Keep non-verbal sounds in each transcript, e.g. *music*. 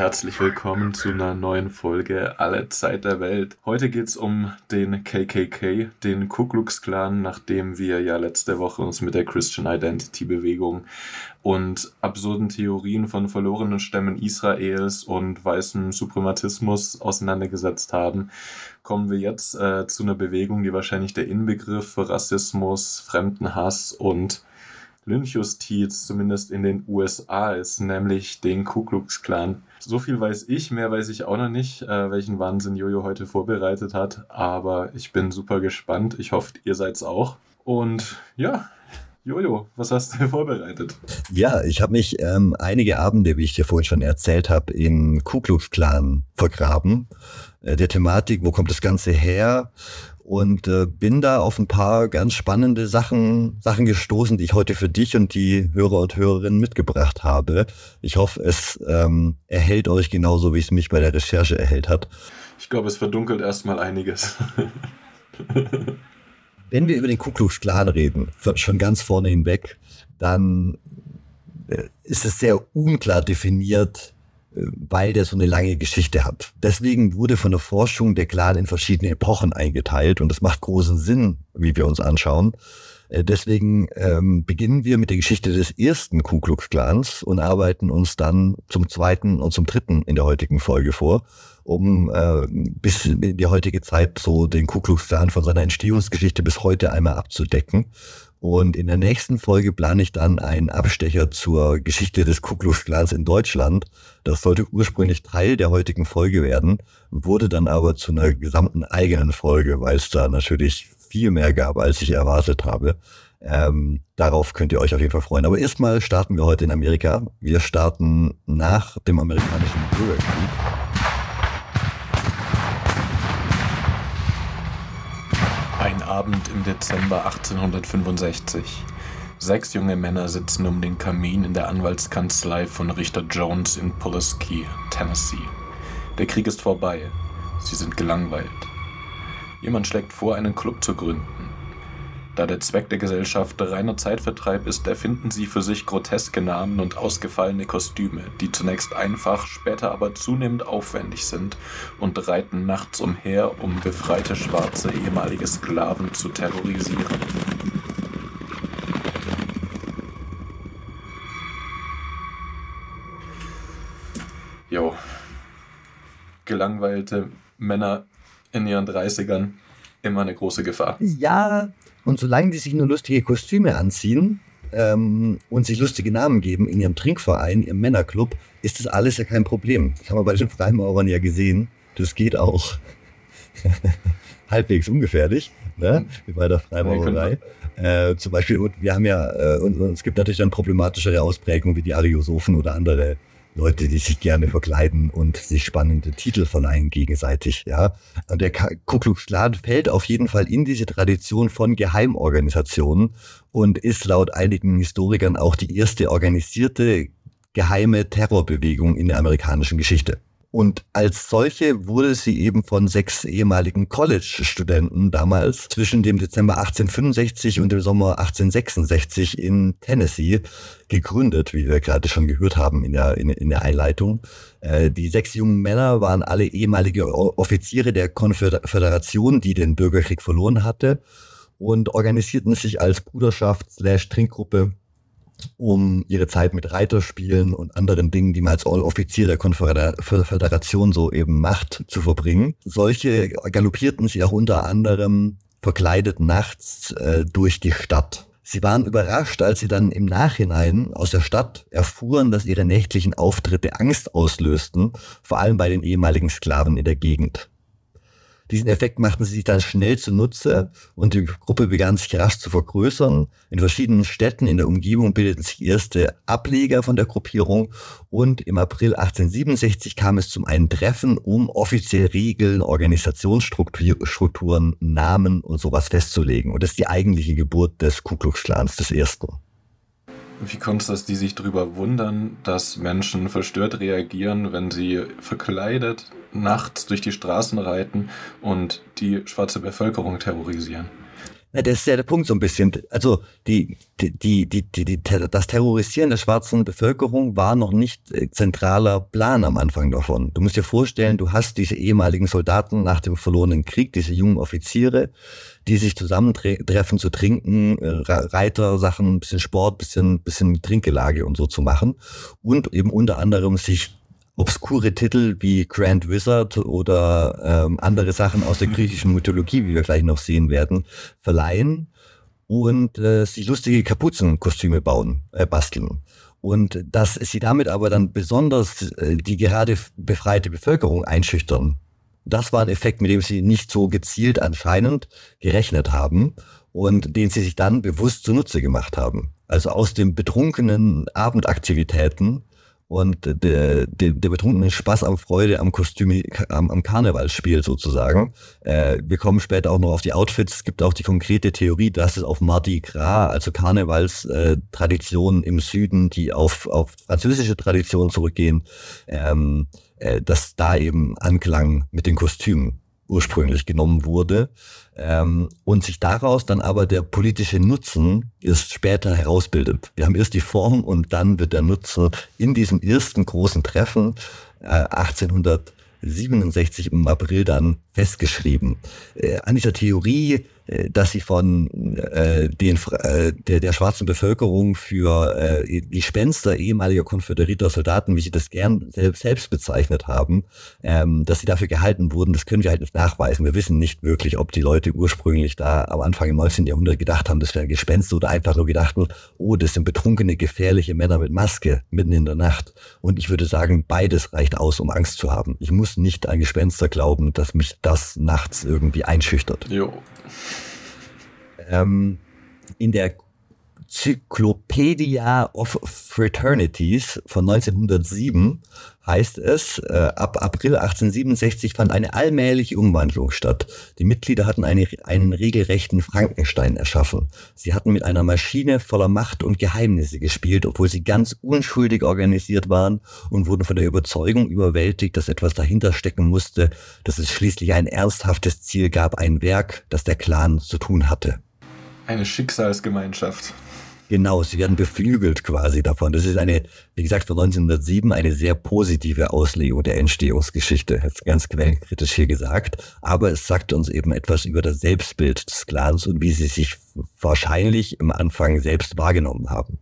herzlich willkommen zu einer neuen Folge Alle Zeit der Welt. Heute geht es um den KKK, den Ku Klux Klan, nachdem wir ja letzte Woche uns mit der Christian Identity Bewegung und absurden Theorien von verlorenen Stämmen Israels und weißem Suprematismus auseinandergesetzt haben, kommen wir jetzt äh, zu einer Bewegung, die wahrscheinlich der Inbegriff für Rassismus, Fremdenhass und Lynchjustiz zumindest in den USA ist, nämlich den Ku Klux Klan. So viel weiß ich, mehr weiß ich auch noch nicht, äh, welchen Wahnsinn Jojo heute vorbereitet hat, aber ich bin super gespannt. Ich hoffe, ihr seid's auch. Und ja, Jojo, was hast du vorbereitet? Ja, ich habe mich ähm, einige Abende, wie ich dir vorhin schon erzählt habe, in Ku Klux Klan vergraben. Äh, der Thematik, wo kommt das Ganze her? und äh, bin da auf ein paar ganz spannende Sachen, Sachen gestoßen, die ich heute für dich und die Hörer und Hörerinnen mitgebracht habe. Ich hoffe, es ähm, erhält euch genauso, wie es mich bei der Recherche erhält hat. Ich glaube, es verdunkelt erstmal einiges. *laughs* Wenn wir über den Ku Klux Klan reden, schon ganz vorne hinweg, dann äh, ist es sehr unklar definiert, weil der so eine lange Geschichte hat. Deswegen wurde von der Forschung der Clan in verschiedene Epochen eingeteilt und das macht großen Sinn, wie wir uns anschauen. Äh, deswegen ähm, beginnen wir mit der Geschichte des ersten Ku Klux Klans und arbeiten uns dann zum zweiten und zum dritten in der heutigen Folge vor, um äh, bis in die heutige Zeit so den Ku Klux Klan von seiner Entstehungsgeschichte bis heute einmal abzudecken und in der nächsten Folge plane ich dann einen Abstecher zur Geschichte des Ku Klux in Deutschland. Das sollte ursprünglich Teil der heutigen Folge werden, wurde dann aber zu einer gesamten eigenen Folge, weil es da natürlich viel mehr gab, als ich erwartet habe. Ähm, darauf könnt ihr euch auf jeden Fall freuen. Aber erstmal starten wir heute in Amerika. Wir starten nach dem amerikanischen Bürgerkrieg. Abend im Dezember 1865. Sechs junge Männer sitzen um den Kamin in der Anwaltskanzlei von Richter Jones in Pulaski, Tennessee. Der Krieg ist vorbei. Sie sind gelangweilt. Jemand schlägt vor, einen Club zu gründen. Da der Zweck der Gesellschaft reiner Zeitvertreib ist, erfinden sie für sich groteske Namen und ausgefallene Kostüme, die zunächst einfach, später aber zunehmend aufwendig sind und reiten nachts umher, um befreite schwarze ehemalige Sklaven zu terrorisieren. Jo. Gelangweilte Männer in ihren 30ern immer eine große Gefahr. Ja, und solange die sich nur lustige Kostüme anziehen ähm, und sich lustige Namen geben in ihrem Trinkverein, ihrem Männerclub, ist das alles ja kein Problem. Das haben wir bei den Freimaurern ja gesehen. Das geht auch *laughs* halbwegs ungefährlich, ne? wie bei der Freimaurerei. Äh, zum Beispiel, wir haben ja, äh, und, und, es gibt natürlich dann problematischere Ausprägungen wie die Ariosophen oder andere Leute, die sich gerne verkleiden und sich spannende Titel verleihen gegenseitig, ja. Und der Ku Klux Klan fällt auf jeden Fall in diese Tradition von Geheimorganisationen und ist laut einigen Historikern auch die erste organisierte geheime Terrorbewegung in der amerikanischen Geschichte. Und als solche wurde sie eben von sechs ehemaligen College-Studenten damals zwischen dem Dezember 1865 und dem Sommer 1866 in Tennessee gegründet, wie wir gerade schon gehört haben in der, in, in der Einleitung. Äh, die sechs jungen Männer waren alle ehemalige Offiziere der Konföderation, die den Bürgerkrieg verloren hatte und organisierten sich als Bruderschaft slash Trinkgruppe um ihre Zeit mit Reiterspielen und anderen Dingen, die man als Offizier der Konföderation so eben macht, zu verbringen. Solche galoppierten sie auch unter anderem verkleidet nachts äh, durch die Stadt. Sie waren überrascht, als sie dann im Nachhinein aus der Stadt erfuhren, dass ihre nächtlichen Auftritte Angst auslösten, vor allem bei den ehemaligen Sklaven in der Gegend. Diesen Effekt machten sie sich dann schnell zunutze und die Gruppe begann sich rasch zu vergrößern. In verschiedenen Städten in der Umgebung bildeten sich erste Ableger von der Gruppierung und im April 1867 kam es zum einen Treffen, um offiziell Regeln, Organisationsstrukturen, Namen und sowas festzulegen. Und das ist die eigentliche Geburt des Ku Klux Klans, des ersten. Wie kommt es, dass die sich darüber wundern, dass Menschen verstört reagieren, wenn sie verkleidet nachts durch die Straßen reiten und die schwarze Bevölkerung terrorisieren? Na, das ist ja der Punkt so ein bisschen. Also die, die, die, die, die, das Terrorisieren der schwarzen Bevölkerung war noch nicht äh, zentraler Plan am Anfang davon. Du musst dir vorstellen, du hast diese ehemaligen Soldaten nach dem verlorenen Krieg, diese jungen Offiziere, die sich zusammentreffen zu trinken, äh, Reiter, Sachen, bisschen Sport, bisschen, bisschen Trinkgelage und so zu machen und eben unter anderem sich obskure Titel wie Grand Wizard oder ähm, andere Sachen aus der *laughs* griechischen Mythologie, wie wir gleich noch sehen werden, verleihen und äh, sich lustige Kapuzenkostüme bauen, äh, basteln. Und dass sie damit aber dann besonders äh, die gerade befreite Bevölkerung einschüchtern. Das war ein Effekt, mit dem sie nicht so gezielt anscheinend gerechnet haben und den sie sich dann bewusst zunutze gemacht haben. Also aus den betrunkenen Abendaktivitäten und der, der, der betrunkene Spaß am Freude am Kostüm, am, am Karnevalsspiel sozusagen. Äh, wir kommen später auch noch auf die Outfits. Es gibt auch die konkrete Theorie, dass es auf Mardi Gras, also Karnevalstraditionen äh, im Süden, die auf, auf französische Traditionen zurückgehen, ähm, äh, dass da eben Anklang mit den Kostümen ursprünglich genommen wurde und sich daraus dann aber der politische Nutzen erst später herausbildet. Wir haben erst die Form und dann wird der Nutzen in diesem ersten großen Treffen äh, 1867 im April dann festgeschrieben. Äh, an dieser Theorie dass sie von äh, den, äh, der, der schwarzen Bevölkerung für äh, Gespenster ehemaliger konföderierter Soldaten, wie sie das gern selbst, bezeichnet haben, ähm, dass sie dafür gehalten wurden, das können wir halt nicht nachweisen. Wir wissen nicht wirklich, ob die Leute ursprünglich da am Anfang im 19. Jahrhundert gedacht haben, das wären Gespenster oder einfach nur gedacht haben, oh, das sind betrunkene, gefährliche Männer mit Maske mitten in der Nacht. Und ich würde sagen, beides reicht aus, um Angst zu haben. Ich muss nicht an Gespenster glauben, dass mich das nachts irgendwie einschüchtert. Jo. Ähm, in der Cyclopedia of Fraternities von 1907 heißt es, äh, ab April 1867 fand eine allmähliche Umwandlung statt. Die Mitglieder hatten eine, einen regelrechten Frankenstein erschaffen. Sie hatten mit einer Maschine voller Macht und Geheimnisse gespielt, obwohl sie ganz unschuldig organisiert waren und wurden von der Überzeugung überwältigt, dass etwas dahinter stecken musste, dass es schließlich ein ernsthaftes Ziel gab, ein Werk, das der Clan zu tun hatte. Eine Schicksalsgemeinschaft. Genau, sie werden beflügelt quasi davon. Das ist eine, wie gesagt, von 1907 eine sehr positive Auslegung der Entstehungsgeschichte, jetzt ganz quellenkritisch hier gesagt. Aber es sagt uns eben etwas über das Selbstbild des Clans und wie sie sich wahrscheinlich im Anfang selbst wahrgenommen haben.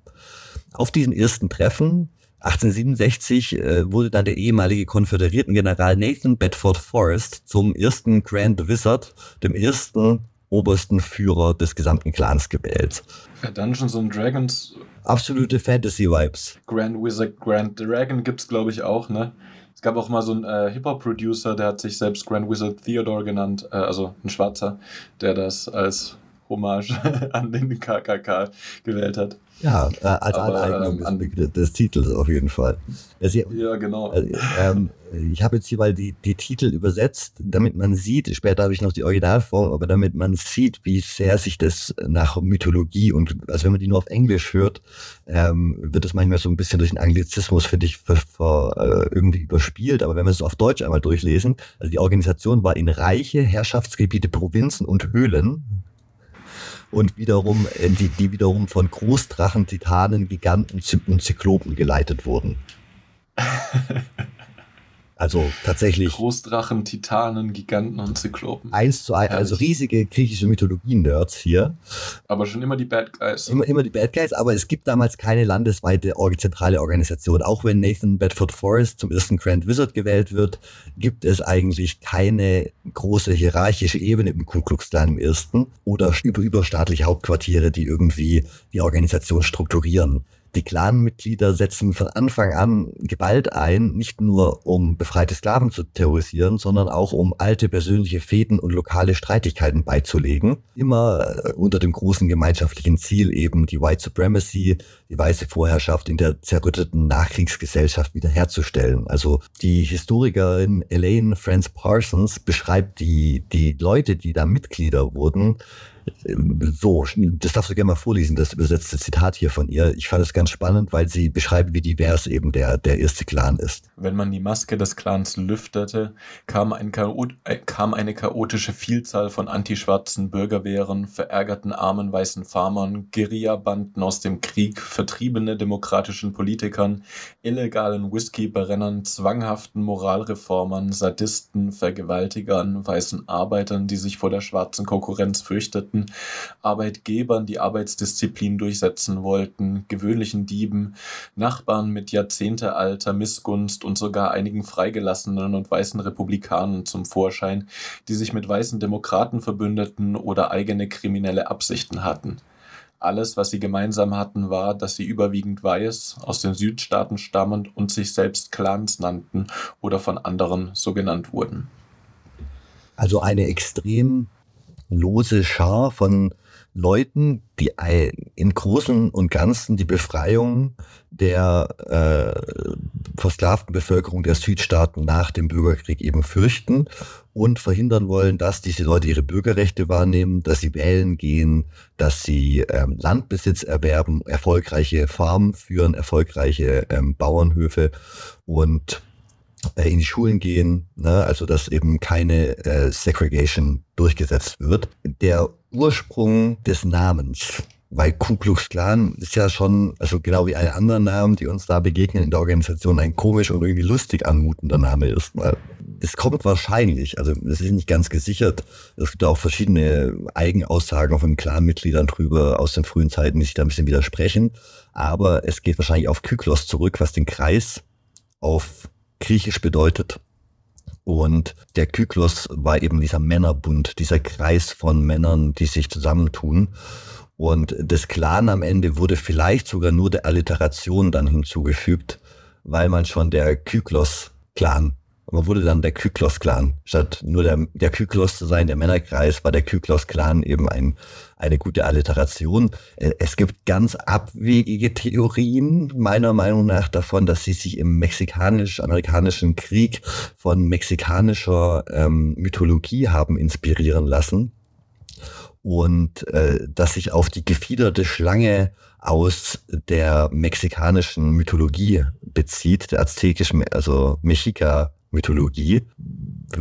Auf diesen ersten Treffen 1867 äh, wurde dann der ehemalige konföderierten General Nathan Bedford Forrest zum ersten Grand Wizard, dem ersten obersten Führer des gesamten Clans gewählt. Dungeons and Dragons. Absolute Fantasy-Vibes. Grand Wizard, Grand Dragon gibt's, glaube ich, auch, ne? Es gab auch mal so einen äh, Hip-Hop-Producer, der hat sich selbst Grand Wizard Theodore genannt, äh, also ein Schwarzer, der das als Hommage *laughs* an den KKK gewählt hat. Ja, äh, als Aber, Aneignung ähm, des, des, Titels auf jeden Fall. Ja, ja genau. Äh, ähm, ich habe jetzt hier mal die, die Titel übersetzt, damit man sieht, später habe ich noch die Originalform, aber damit man sieht, wie sehr sich das nach Mythologie und, also wenn man die nur auf Englisch hört, ähm, wird das manchmal so ein bisschen durch den Anglizismus, finde ich, für, für, äh, irgendwie überspielt. Aber wenn wir es auf Deutsch einmal durchlesen, also die Organisation war in Reiche, Herrschaftsgebiete, Provinzen und Höhlen und wiederum, äh, die, die wiederum von Großdrachen, Titanen, Giganten und Zyklopen geleitet wurden. *laughs* Also tatsächlich. Großdrachen, Titanen, Giganten und Zyklopen. Eins zu eins, also riesige griechische Mythologien-Nerds hier. Aber schon immer die Bad Guys. Immer, immer die Bad Guys, aber es gibt damals keine landesweite zentrale Organisation. Auch wenn Nathan Bedford Forrest zum ersten Grand Wizard gewählt wird, gibt es eigentlich keine große hierarchische Ebene im Ku Klux Klan im ersten oder über überstaatliche Hauptquartiere, die irgendwie die Organisation strukturieren. Die Clanmitglieder setzen von Anfang an Gewalt ein, nicht nur um befreite Sklaven zu terrorisieren, sondern auch um alte persönliche Fäden und lokale Streitigkeiten beizulegen. Immer äh, unter dem großen gemeinschaftlichen Ziel eben die White Supremacy, die weiße Vorherrschaft in der zerrütteten Nachkriegsgesellschaft wiederherzustellen. Also die Historikerin Elaine Franz Parsons beschreibt die, die Leute, die da Mitglieder wurden, so, das darfst du gerne mal vorlesen, das übersetzte Zitat hier von ihr. Ich fand es ganz spannend, weil sie beschreibt, wie divers eben der, der erste Clan ist. Wenn man die Maske des Clans lüftete, kam, ein äh, kam eine chaotische Vielzahl von antischwarzen Bürgerwehren, verärgerten armen weißen Farmern, Guerillabanden aus dem Krieg, vertriebene demokratischen Politikern, illegalen Whisky-Brennern, zwanghaften Moralreformern, Sadisten, Vergewaltigern, weißen Arbeitern, die sich vor der schwarzen Konkurrenz fürchteten, Arbeitgebern, die Arbeitsdisziplin durchsetzen wollten, gewöhnlichen Dieben, Nachbarn mit jahrzehntealter Missgunst und sogar einigen Freigelassenen und weißen Republikanern zum Vorschein, die sich mit weißen Demokraten verbündeten oder eigene kriminelle Absichten hatten. Alles, was sie gemeinsam hatten, war, dass sie überwiegend weiß, aus den Südstaaten stammend und sich selbst Clans nannten oder von anderen so genannt wurden. Also eine extrem lose Schar von Leuten, die im Großen und Ganzen die Befreiung der äh, versklavten Bevölkerung der Südstaaten nach dem Bürgerkrieg eben fürchten und verhindern wollen, dass diese Leute ihre Bürgerrechte wahrnehmen, dass sie wählen gehen, dass sie ähm, Landbesitz erwerben, erfolgreiche Farmen führen, erfolgreiche ähm, Bauernhöfe und in die Schulen gehen, ne? also dass eben keine äh, Segregation durchgesetzt wird. Der Ursprung des Namens, weil Ku Klux Klan ist ja schon, also genau wie alle anderen Namen, die uns da begegnen in der Organisation, ein komisch und irgendwie lustig anmutender Name ist. Es kommt wahrscheinlich, also es ist nicht ganz gesichert. Es gibt auch verschiedene Eigenaussagen von Clan-Mitgliedern drüber aus den frühen Zeiten, die sich da ein bisschen widersprechen. Aber es geht wahrscheinlich auf Kyklos zurück, was den Kreis auf griechisch bedeutet. Und der Kyklos war eben dieser Männerbund, dieser Kreis von Männern, die sich zusammentun. Und das Clan am Ende wurde vielleicht sogar nur der Alliteration dann hinzugefügt, weil man schon der Kyklos-Clan man wurde dann der Kyklos-Clan. Statt nur der, der Kyklos zu sein, der Männerkreis, war der Kyklos-Clan eben ein, eine gute Alliteration. Äh, es gibt ganz abwegige Theorien, meiner Meinung nach, davon, dass sie sich im mexikanisch-amerikanischen Krieg von mexikanischer ähm, Mythologie haben inspirieren lassen und äh, dass sich auf die gefiederte Schlange aus der mexikanischen Mythologie bezieht, der aztekischen, also Mexica Mythologie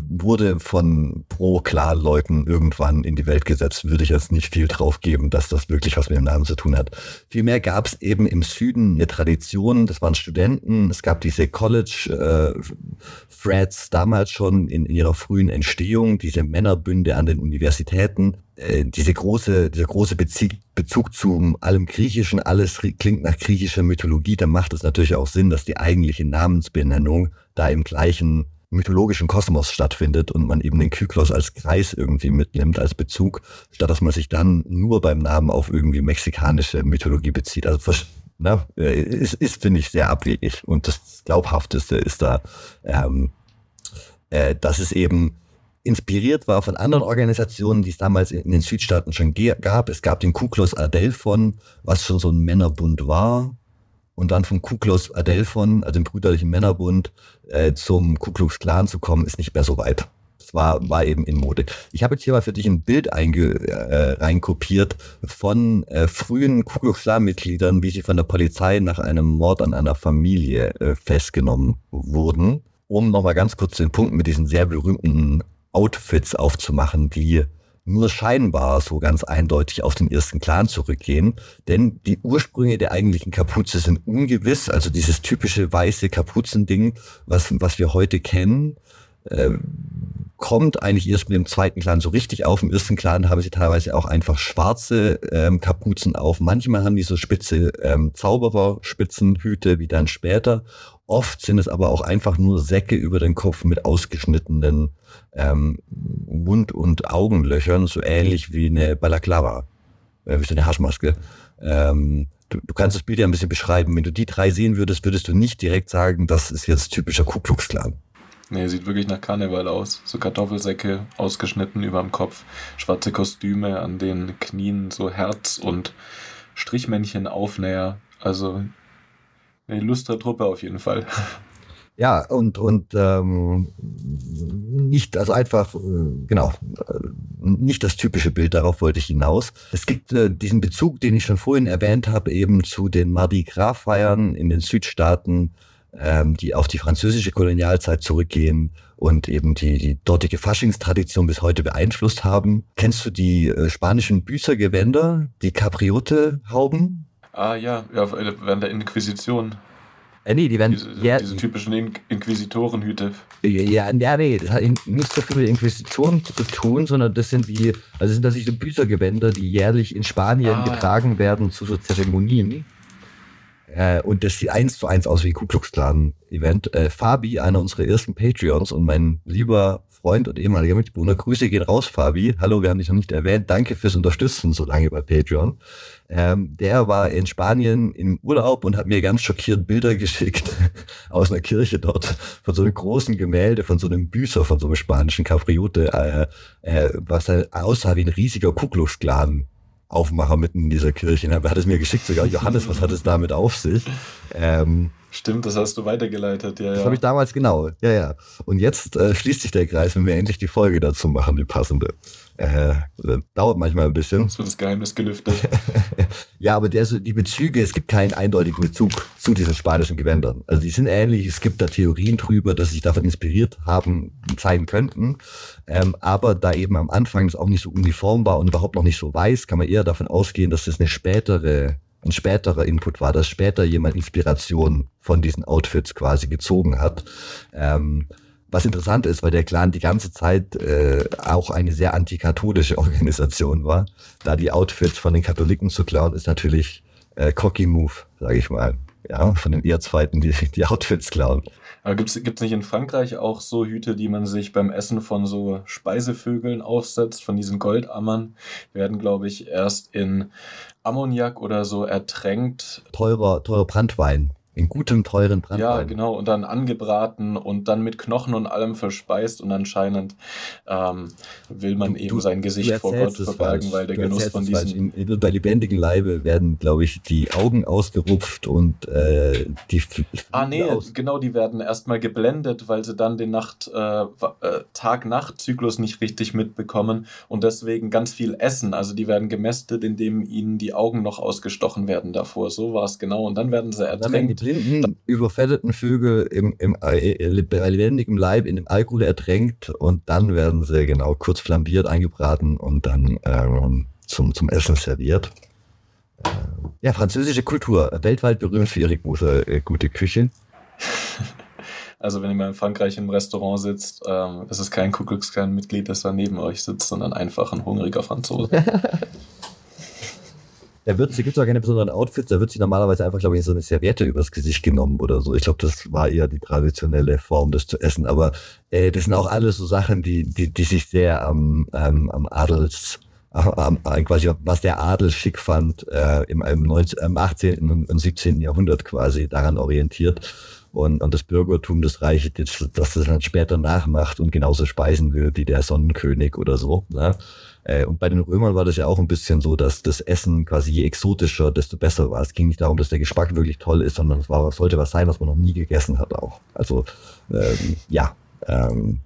wurde von Pro-Klar-Leuten irgendwann in die Welt gesetzt, würde ich jetzt nicht viel drauf geben, dass das wirklich was mit dem Namen zu tun hat. Vielmehr gab es eben im Süden eine Tradition, das waren Studenten, es gab diese College-Threads äh, damals schon in, in, ihrer frühen Entstehung, diese Männerbünde an den Universitäten, äh, diese große, dieser große Bezug, Bezug zu allem Griechischen, alles klingt nach griechischer Mythologie, dann macht es natürlich auch Sinn, dass die eigentliche Namensbenennung da im gleichen mythologischen Kosmos stattfindet und man eben den Kyklos als Kreis irgendwie mitnimmt, als Bezug, statt dass man sich dann nur beim Namen auf irgendwie mexikanische Mythologie bezieht. Also ne, ist, ist finde ich, sehr abwegig. Und das Glaubhafteste ist da, ähm, äh, dass es eben inspiriert war von anderen Organisationen, die es damals in den Südstaaten schon gab. Es gab den Kuklos Adelphon, was schon so ein Männerbund war, und dann vom Ku Klux Adelphon, also dem brüderlichen Männerbund, äh, zum Ku Klux Klan zu kommen, ist nicht mehr so weit. Das war, war eben in Mode. Ich habe jetzt hier mal für dich ein Bild einge, äh, reinkopiert von äh, frühen Ku Klux Klan-Mitgliedern, wie sie von der Polizei nach einem Mord an einer Familie äh, festgenommen wurden. Um nochmal ganz kurz den Punkt mit diesen sehr berühmten Outfits aufzumachen, die nur scheinbar so ganz eindeutig auf den ersten Clan zurückgehen, denn die Ursprünge der eigentlichen Kapuze sind ungewiss, also dieses typische weiße Kapuzending, was, was wir heute kennen, äh, kommt eigentlich erst mit dem zweiten Clan so richtig auf. Im ersten Clan haben sie teilweise auch einfach schwarze ähm, Kapuzen auf. Manchmal haben die so spitze ähm, Zaubererspitzenhüte wie dann später. Oft sind es aber auch einfach nur Säcke über den Kopf mit ausgeschnittenen ähm, Mund- und Augenlöchern, so ähnlich wie eine Balaklava, äh, wie so eine Haschmaske. Ähm, du, du kannst das Bild ja ein bisschen beschreiben. Wenn du die drei sehen würdest, würdest du nicht direkt sagen, das ist jetzt typischer Ku Klux Klan. Nee, sieht wirklich nach Karneval aus. So Kartoffelsäcke ausgeschnitten über dem Kopf, schwarze Kostüme an den Knien, so Herz und Strichmännchen Aufnäher. Also eine illustre Truppe auf jeden Fall. *laughs* Ja, und, und ähm, nicht, also einfach, äh, genau, äh, nicht das typische Bild, darauf wollte ich hinaus. Es gibt äh, diesen Bezug, den ich schon vorhin erwähnt habe, eben zu den Mardi Gras-Feiern in den Südstaaten, ähm, die auf die französische Kolonialzeit zurückgehen und eben die, die dortige Faschingstradition bis heute beeinflusst haben. Kennst du die äh, spanischen Büßergewänder, die Capriote-Hauben? Ah ja, ja, während der Inquisition. Äh, nee, die werden. Diese, ja, diese typischen In Inquisitorenhüte. Ja, ja, nee, das hat nicht so viel mit Inquisition zu tun, sondern das sind wie, also sind das so Büßergewänder, die jährlich in Spanien ah. getragen werden zu so Zeremonien. Äh, und das sieht eins zu eins aus wie Ku Klux Klan Event. Äh, Fabi, einer unserer ersten Patreons und mein lieber Freund und ehemaliger Mitbewohner, Grüße gehen raus, Fabi. Hallo, wir haben dich noch nicht erwähnt. Danke fürs Unterstützen so lange bei Patreon. Ähm, der war in Spanien im Urlaub und hat mir ganz schockiert Bilder geschickt *laughs* aus einer Kirche dort von so einem großen Gemälde von so einem Büßer von so einem spanischen Capriote, äh, äh, was aussah wie ein riesiger Ku Klux Klan Aufmacher mitten in dieser Kirche. Er hat es mir geschickt, sogar Johannes, was hat es damit auf sich? Ähm, Stimmt, das hast du weitergeleitet, ja. Das ja. habe ich damals genau, ja, ja. Und jetzt äh, schließt sich der Kreis, wenn wir endlich die Folge dazu machen, die passende. Äh, dauert manchmal ein bisschen. Das wird das Geheimnis gelüftet. *laughs* ja, aber der, die Bezüge, es gibt keinen eindeutigen Bezug zu diesen spanischen Gewändern. Also die sind ähnlich, es gibt da Theorien drüber, dass sich davon inspiriert haben, sein könnten. Ähm, aber da eben am Anfang das auch nicht so uniform war und überhaupt noch nicht so weiß, kann man eher davon ausgehen, dass das eine spätere ein späterer Input war, dass später jemand Inspiration von diesen Outfits quasi gezogen hat. Ähm, was interessant ist, weil der Clan die ganze Zeit äh, auch eine sehr antikatholische *laughs* Organisation war. Da die Outfits von den Katholiken zu klauen, ist natürlich äh, cocky Move, sage ich mal. Ja, von den Erzfeinden, die die Outfits klauen. Gibt es nicht in Frankreich auch so Hüte, die man sich beim Essen von so Speisevögeln aufsetzt, von diesen Goldammern? Die werden, glaube ich, erst in Ammoniak oder so ertränkt. Teurer, teurer Brandwein in gutem, teuren Brandwein. Ja, genau. Und dann angebraten und dann mit Knochen und allem verspeist. Und anscheinend ähm, will man du, eben sein Gesicht vor Gott verbergen, weil der du Genuss von diesen... In, bei lebendigem Leibe werden, glaube ich, die Augen ausgerupft und äh, die... Ah, nee, aus genau. Die werden erstmal geblendet, weil sie dann den Nacht, äh, äh, Tag-Nacht-Zyklus nicht richtig mitbekommen und deswegen ganz viel essen. Also die werden gemästet, indem ihnen die Augen noch ausgestochen werden davor. So war es genau. Und dann werden sie ertränkt blinden, überfetteten Vögel im, im, äh, bei lebendigem Leib in dem Alkohol ertränkt und dann werden sie genau kurz flambiert, eingebraten und dann ähm, zum, zum Essen serviert. Äh, ja, französische Kultur, weltweit berühmt für ihre gute, äh, gute Küche. *laughs* Also wenn ihr mal in Frankreich im Restaurant sitzt, ähm, ist es kein Ku Mitglied, das da neben euch sitzt, sondern einfach ein hungriger Franzose. *laughs* Da wird, gibt es auch keine besonderen Outfits, da wird sie normalerweise einfach, glaube ich, so eine Serviette übers Gesicht genommen oder so. Ich glaube, das war eher die traditionelle Form, das zu essen. Aber äh, das sind auch alles so Sachen, die, die, die sich sehr am, ähm, am Adels, ähm, quasi, was der Adel schick fand, äh, im, im, 19, im 18. und 17. Jahrhundert quasi daran orientiert. Und, und das Bürgertum des Reiches, das, das das dann später nachmacht und genauso speisen will wie der Sonnenkönig oder so. Ne? Äh, und bei den Römern war das ja auch ein bisschen so, dass das Essen quasi je exotischer, desto besser war. Es ging nicht darum, dass der Geschmack wirklich toll ist, sondern es war, sollte was sein, was man noch nie gegessen hat auch. Also ähm, ja, ähm,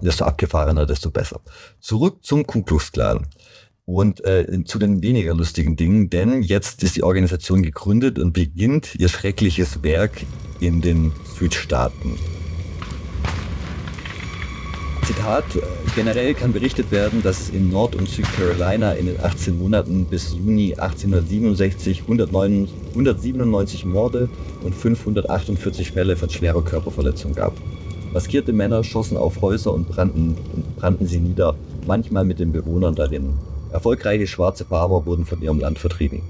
desto abgefahrener, desto besser. Zurück zum Ku Klux Klan. Und äh, zu den weniger lustigen Dingen, denn jetzt ist die Organisation gegründet und beginnt ihr schreckliches Werk in den Südstaaten. Zitat, äh, generell kann berichtet werden, dass es in Nord- und Südcarolina in den 18 Monaten bis Juni 1867 109, 197 Morde und 548 Fälle von schwerer Körperverletzung gab. Maskierte Männer schossen auf Häuser und brannten, brannten sie nieder, manchmal mit den Bewohnern darin. Erfolgreiche schwarze Farmer wurden von ihrem Land vertrieben.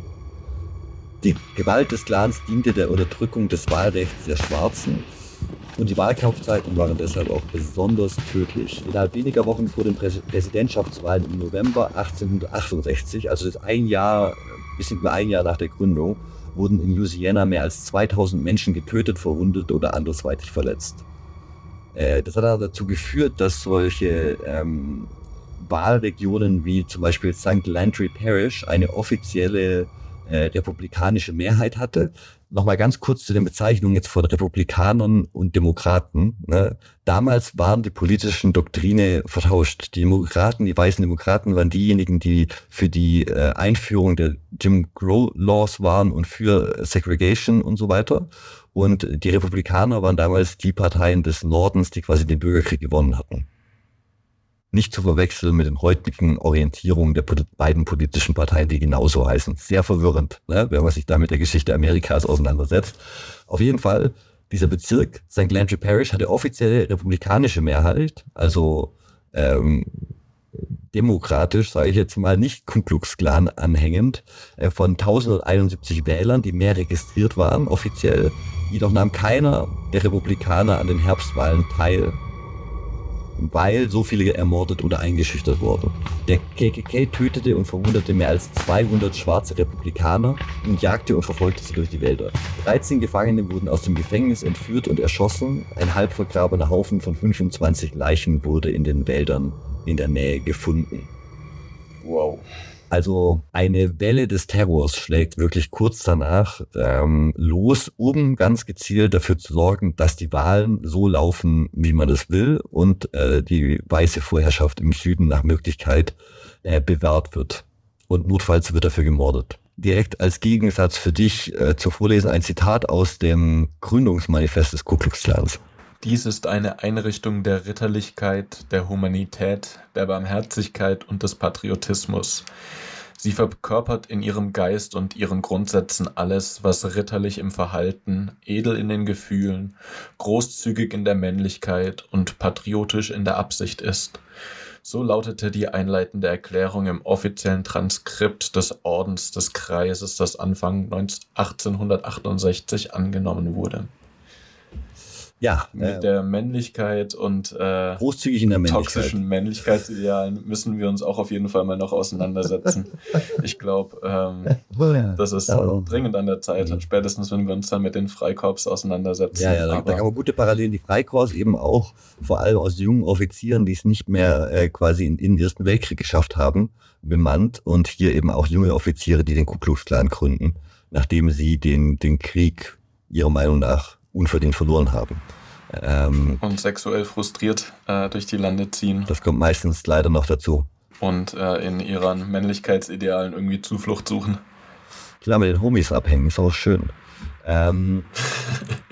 Die Gewalt des Clans diente der Unterdrückung des Wahlrechts der Schwarzen und die Wahlkampfzeiten waren deshalb auch besonders tödlich. Innerhalb weniger Wochen vor den Präsidentschaftswahlen im November 1868, also ein Jahr, bisschen mehr ein Jahr nach der Gründung, wurden in Louisiana mehr als 2000 Menschen getötet, verwundet oder andersweitig verletzt. Äh, das hat dazu geführt, dass solche ähm, Wahlregionen wie zum Beispiel St. Landry Parish eine offizielle äh, republikanische Mehrheit hatte. Nochmal ganz kurz zu den Bezeichnungen jetzt von Republikanern und Demokraten. Ne? Damals waren die politischen Doktrine vertauscht. Die Demokraten, die weißen Demokraten waren diejenigen, die für die äh, Einführung der Jim Crow Laws waren und für Segregation und so weiter. Und die Republikaner waren damals die Parteien des Nordens, die quasi den Bürgerkrieg gewonnen hatten nicht zu verwechseln mit den heutigen Orientierungen der beiden politischen Parteien, die genauso heißen. Sehr verwirrend, ne, wenn man sich da mit der Geschichte Amerikas auseinandersetzt. Auf jeden Fall, dieser Bezirk St. Landry Parish hatte offizielle republikanische Mehrheit, also ähm, demokratisch, sage ich jetzt mal, nicht Ku Klux Klan anhängend, äh, von 1071 Wählern, die mehr registriert waren, offiziell. Jedoch nahm keiner der Republikaner an den Herbstwahlen teil weil so viele ermordet oder eingeschüchtert wurden. Der KKK tötete und verwundete mehr als 200 schwarze Republikaner und jagte und verfolgte sie durch die Wälder. 13 Gefangene wurden aus dem Gefängnis entführt und erschossen. Ein halb vergrabener Haufen von 25 Leichen wurde in den Wäldern in der Nähe gefunden. Wow. Also eine Welle des Terrors schlägt wirklich kurz danach ähm, los, um ganz gezielt dafür zu sorgen, dass die Wahlen so laufen, wie man es will und äh, die weiße Vorherrschaft im Süden nach Möglichkeit äh, bewahrt wird. Und notfalls wird dafür gemordet. Direkt als Gegensatz für dich äh, zu vorlesen ein Zitat aus dem Gründungsmanifest des Ku Klux Klans. Dies ist eine Einrichtung der Ritterlichkeit, der Humanität, der Barmherzigkeit und des Patriotismus. Sie verkörpert in ihrem Geist und ihren Grundsätzen alles, was ritterlich im Verhalten, edel in den Gefühlen, großzügig in der Männlichkeit und patriotisch in der Absicht ist. So lautete die einleitende Erklärung im offiziellen Transkript des Ordens des Kreises, das Anfang 1868 angenommen wurde ja, mit äh, der Männlichkeit und äh, großzügig in der Männlichkeit. toxischen Männlichkeitsidealen müssen wir uns auch auf jeden Fall mal noch auseinandersetzen. *laughs* ich glaube, ähm, oh ja, das ist dringend an der Zeit, mhm. spätestens wenn wir uns dann mit den Freikorps auseinandersetzen. Ja, ja, da, da kann man gute Parallelen. Die Freikorps eben auch vor allem aus jungen Offizieren, die es nicht mehr äh, quasi in, in den Ersten Weltkrieg geschafft haben, bemannt und hier eben auch junge Offiziere, die den Ku Klux Klan gründen, nachdem sie den, den Krieg ihrer Meinung nach unverdient verloren haben. Ähm, und sexuell frustriert äh, durch die Lande ziehen. Das kommt meistens leider noch dazu. Und äh, in ihren Männlichkeitsidealen irgendwie Zuflucht suchen. Klar, mit den Homies abhängen, ist auch schön. Ähm,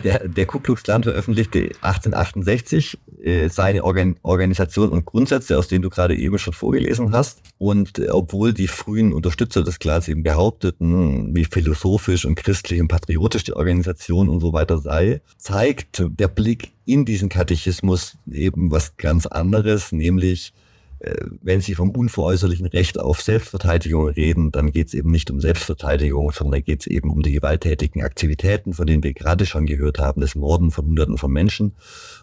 der, der Ku Klux Klan veröffentlichte 1868 äh, seine Organ Organisation und Grundsätze, aus denen du gerade eben schon vorgelesen hast. Und äh, obwohl die frühen Unterstützer des Clans eben behaupteten, wie philosophisch und christlich und patriotisch die Organisation und so weiter sei, zeigt der Blick in diesen Katechismus eben was ganz anderes, nämlich wenn Sie vom unveräußerlichen Recht auf Selbstverteidigung reden, dann geht es eben nicht um Selbstverteidigung, sondern geht es eben um die gewalttätigen Aktivitäten, von denen wir gerade schon gehört haben, das Morden von Hunderten von Menschen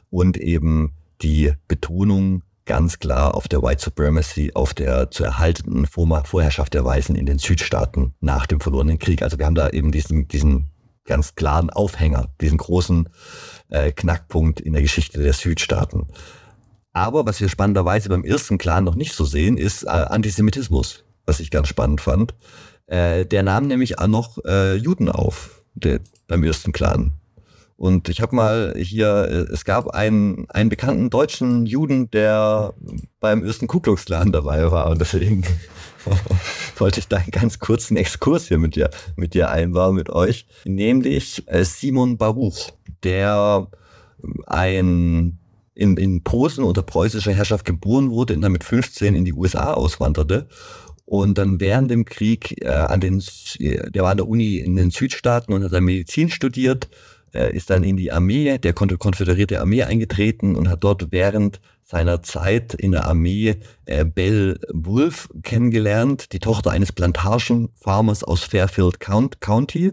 und eben die Betonung ganz klar auf der White Supremacy, auf der zu erhaltenen Vorherrschaft der Weißen in den Südstaaten nach dem verlorenen Krieg. Also wir haben da eben diesen, diesen ganz klaren Aufhänger, diesen großen äh, Knackpunkt in der Geschichte der Südstaaten. Aber was wir spannenderweise beim ersten Clan noch nicht so sehen, ist äh, Antisemitismus, was ich ganz spannend fand. Äh, der nahm nämlich auch noch äh, Juden auf, der, beim ersten Clan. Und ich habe mal hier, äh, es gab einen, einen bekannten deutschen Juden, der beim ersten Ku Klux Klan dabei war. Und deswegen *laughs* wollte ich da einen ganz kurzen Exkurs hier mit dir, mit dir einbauen, mit euch. Nämlich äh, Simon Baruch, der ein in, in Posen unter preußischer Herrschaft geboren wurde und dann mit 15 in die USA auswanderte und dann während dem Krieg äh, an den, der war an der Uni in den Südstaaten und hat dann Medizin studiert, äh, ist dann in die Armee, der konföderierte Armee eingetreten und hat dort während seiner Zeit in der Armee äh, Belle Wolf kennengelernt, die Tochter eines Plantagenfarmers aus Fairfield County.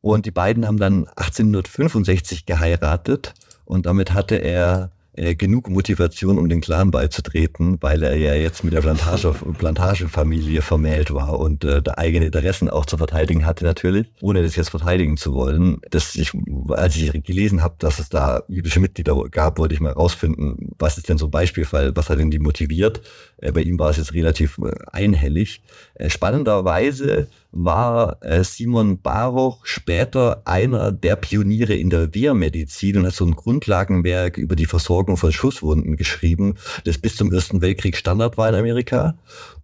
Und die beiden haben dann 1865 geheiratet und damit hatte er äh, genug Motivation, um den Clan beizutreten, weil er ja jetzt mit der Plantage, Plantagefamilie vermählt war und äh, da eigene Interessen auch zu verteidigen hatte natürlich, ohne das jetzt verteidigen zu wollen. Das ich, als ich gelesen habe, dass es da jüdische Mitglieder gab, wollte ich mal rausfinden, was ist denn so ein Beispielfall, was hat denn die motiviert? Äh, bei ihm war es jetzt relativ äh, einhellig. Äh, spannenderweise war äh, Simon Baruch später einer der Pioniere in der Wehrmedizin und hat so ein Grundlagenwerk über die Versorgung von Schusswunden geschrieben, das bis zum Ersten Weltkrieg Standard war in Amerika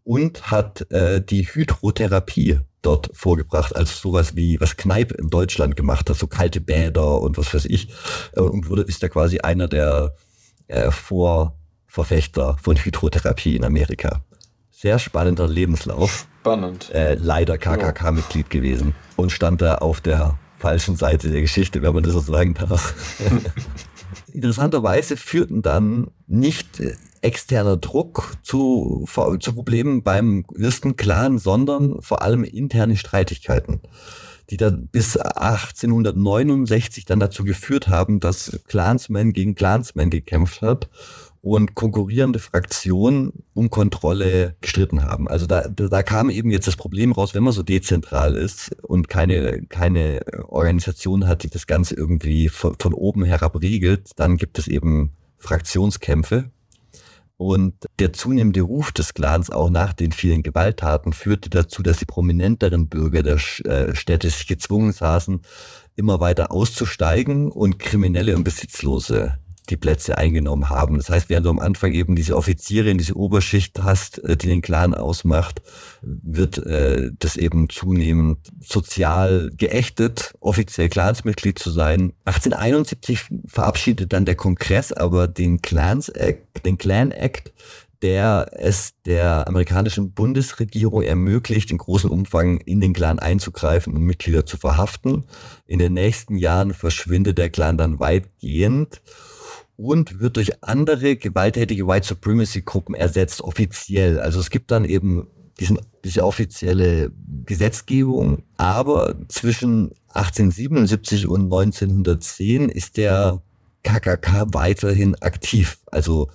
und hat äh, die Hydrotherapie dort vorgebracht als sowas wie was Kneipp in Deutschland gemacht hat, so kalte Bäder und was weiß ich äh, und wurde ist da quasi einer der äh, Vorverfechter von Hydrotherapie in Amerika. Sehr spannender Lebenslauf. Spannend. Äh, leider KKK-Mitglied gewesen und stand da auf der falschen Seite der Geschichte, wenn man das so sagen darf. *laughs* Interessanterweise führten dann nicht äh, externer Druck zu, zu Problemen beim ersten Clan, sondern vor allem interne Streitigkeiten, die dann bis 1869 dann dazu geführt haben, dass Clansmen gegen Clansmen gekämpft hat und konkurrierende Fraktionen um Kontrolle gestritten haben. Also da, da kam eben jetzt das Problem raus, wenn man so dezentral ist und keine, keine Organisation hat, die das Ganze irgendwie von, von oben herab regelt, dann gibt es eben Fraktionskämpfe. Und der zunehmende Ruf des Clans auch nach den vielen Gewalttaten führte dazu, dass die prominenteren Bürger der äh, Städte sich gezwungen saßen, immer weiter auszusteigen und Kriminelle und Besitzlose die Plätze eingenommen haben. Das heißt, während du am Anfang eben diese Offiziere in diese Oberschicht hast, äh, die den Clan ausmacht, wird äh, das eben zunehmend sozial geächtet, offiziell Clansmitglied zu sein. 1871 verabschiedet dann der Kongress aber den Clans Act, den Clan Act, der es der amerikanischen Bundesregierung ermöglicht, in großem Umfang in den Clan einzugreifen und Mitglieder zu verhaften. In den nächsten Jahren verschwindet der Clan dann weitgehend und wird durch andere gewalttätige White Supremacy Gruppen ersetzt, offiziell. Also es gibt dann eben diesen, diese offizielle Gesetzgebung, aber zwischen 1877 und 1910 ist der KKK weiterhin aktiv. Also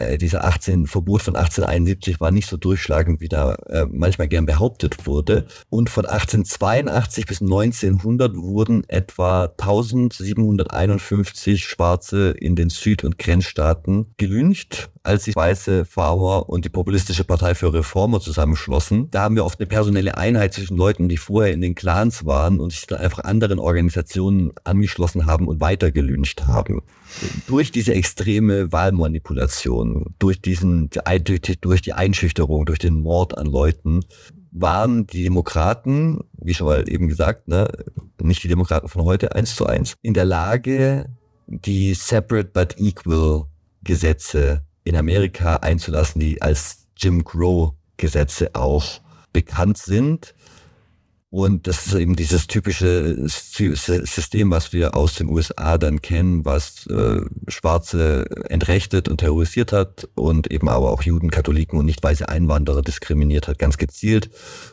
äh, dieser 18, Verbot von 1871 war nicht so durchschlagend, wie da äh, manchmal gern behauptet wurde. Und von 1882 bis 1900 wurden etwa 1751 Schwarze in den Süd- und Grenzstaaten gelüncht, als sich weiße Farmer und die Populistische Partei für Reformer zusammenschlossen. Da haben wir oft eine personelle Einheit zwischen Leuten, die vorher in den Clans waren und sich dann einfach anderen Organisationen angeschlossen haben und weiter gelüncht haben. Durch diese extreme Wahlmanipulation, durch diesen, durch die, durch die Einschüchterung, durch den Mord an Leuten, waren die Demokraten, wie schon mal eben gesagt, ne, nicht die Demokraten von heute eins zu eins, in der Lage, die Separate but Equal Gesetze in Amerika einzulassen, die als Jim Crow Gesetze auch bekannt sind. Und das ist eben dieses typische System, was wir aus den USA dann kennen, was äh, Schwarze entrechtet und terrorisiert hat und eben aber auch Juden, Katholiken und nicht weiße Einwanderer diskriminiert hat, ganz gezielt.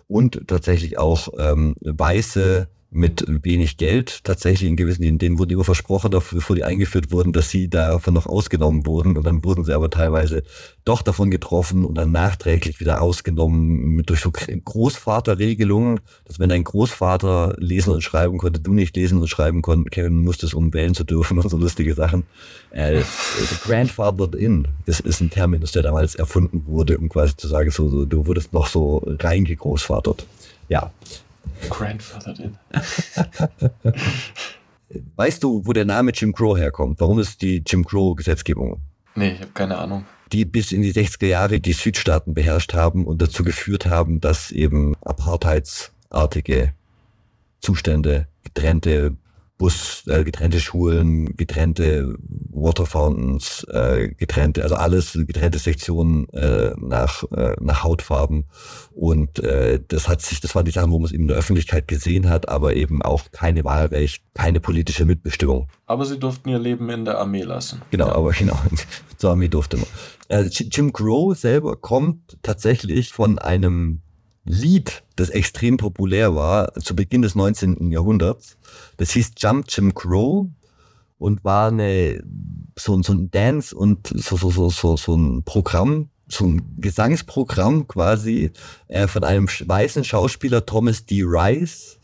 Und tatsächlich auch ähm, Weiße mit wenig Geld tatsächlich in gewissen, denen wurden immer versprochen, bevor die eingeführt wurden, dass sie davon noch ausgenommen wurden und dann wurden sie aber teilweise doch davon getroffen und dann nachträglich wieder ausgenommen durch so Großvaterregelungen, dass wenn dein Großvater lesen und schreiben konnte, du nicht lesen und schreiben können musstest, um wählen zu dürfen *laughs* und so lustige Sachen. Äh, grandfathered in, das ist ein Terminus, der damals erfunden wurde, um quasi zu sagen, so, so du wurdest noch so reingegroßvatert. Ja, Grandfathered in. *laughs* weißt du, wo der Name Jim Crow herkommt? Warum ist die Jim Crow-Gesetzgebung? Nee, ich habe keine Ahnung. Die bis in die 60er Jahre die Südstaaten beherrscht haben und dazu geführt haben, dass eben apartheidsartige Zustände, getrennte Bus, äh, getrennte Schulen, getrennte Water Fountains, äh, getrennte, also alles getrennte Sektionen äh, nach, äh, nach Hautfarben. Und äh, das hat sich, das waren die Sachen, wo man es eben in der Öffentlichkeit gesehen hat, aber eben auch keine Wahlrecht, keine politische Mitbestimmung. Aber sie durften ihr Leben in der Armee lassen. Genau, ja. aber genau, *laughs* zur Armee durfte man. Äh, Jim Crow selber kommt tatsächlich von einem Lied, das extrem populär war zu Beginn des 19. Jahrhunderts. Das hieß Jump Jim Crow und war eine, so, so ein Dance und so, so, so, so, so ein Programm, so ein Gesangsprogramm quasi äh, von einem weißen Schauspieler Thomas D. Rice,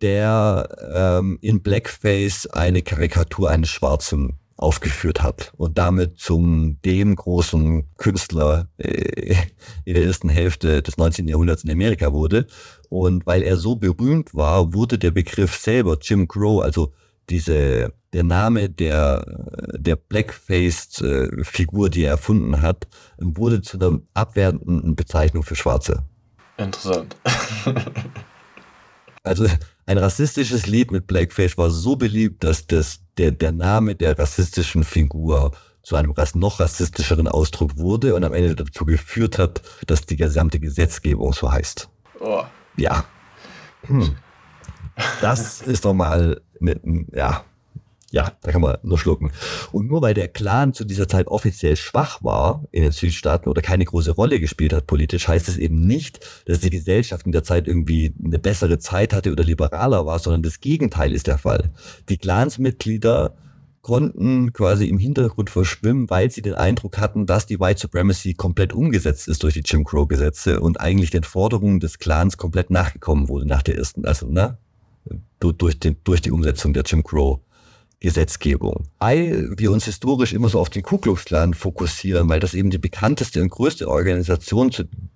der ähm, in Blackface eine Karikatur eines Schwarzen aufgeführt hat und damit zum dem großen Künstler äh, in der ersten Hälfte des 19. Jahrhunderts in Amerika wurde. Und weil er so berühmt war, wurde der Begriff selber Jim Crow, also diese der Name der der Blackfaced-Figur, die er erfunden hat, wurde zu einer abwertenden Bezeichnung für Schwarze. Interessant. *laughs* also ein rassistisches Lied mit Blackface war so beliebt, dass das der, der Name der rassistischen Figur zu einem noch rassistischeren Ausdruck wurde und am Ende dazu geführt hat, dass die gesamte Gesetzgebung so heißt. Oh. Ja. Hm. Das ist doch mal, ja, ja, da kann man nur schlucken. Und nur weil der Clan zu dieser Zeit offiziell schwach war in den Südstaaten oder keine große Rolle gespielt hat politisch, heißt es eben nicht, dass die Gesellschaft in der Zeit irgendwie eine bessere Zeit hatte oder liberaler war, sondern das Gegenteil ist der Fall. Die Clansmitglieder konnten quasi im Hintergrund verschwimmen, weil sie den Eindruck hatten, dass die White Supremacy komplett umgesetzt ist durch die Jim Crow Gesetze und eigentlich den Forderungen des Clans komplett nachgekommen wurde nach der ersten, also ne, durch, den, durch die Umsetzung der Jim Crow Gesetzgebung. Weil wir uns historisch immer so auf den Ku Klux Klan fokussieren, weil das eben die bekannteste und größte Organisation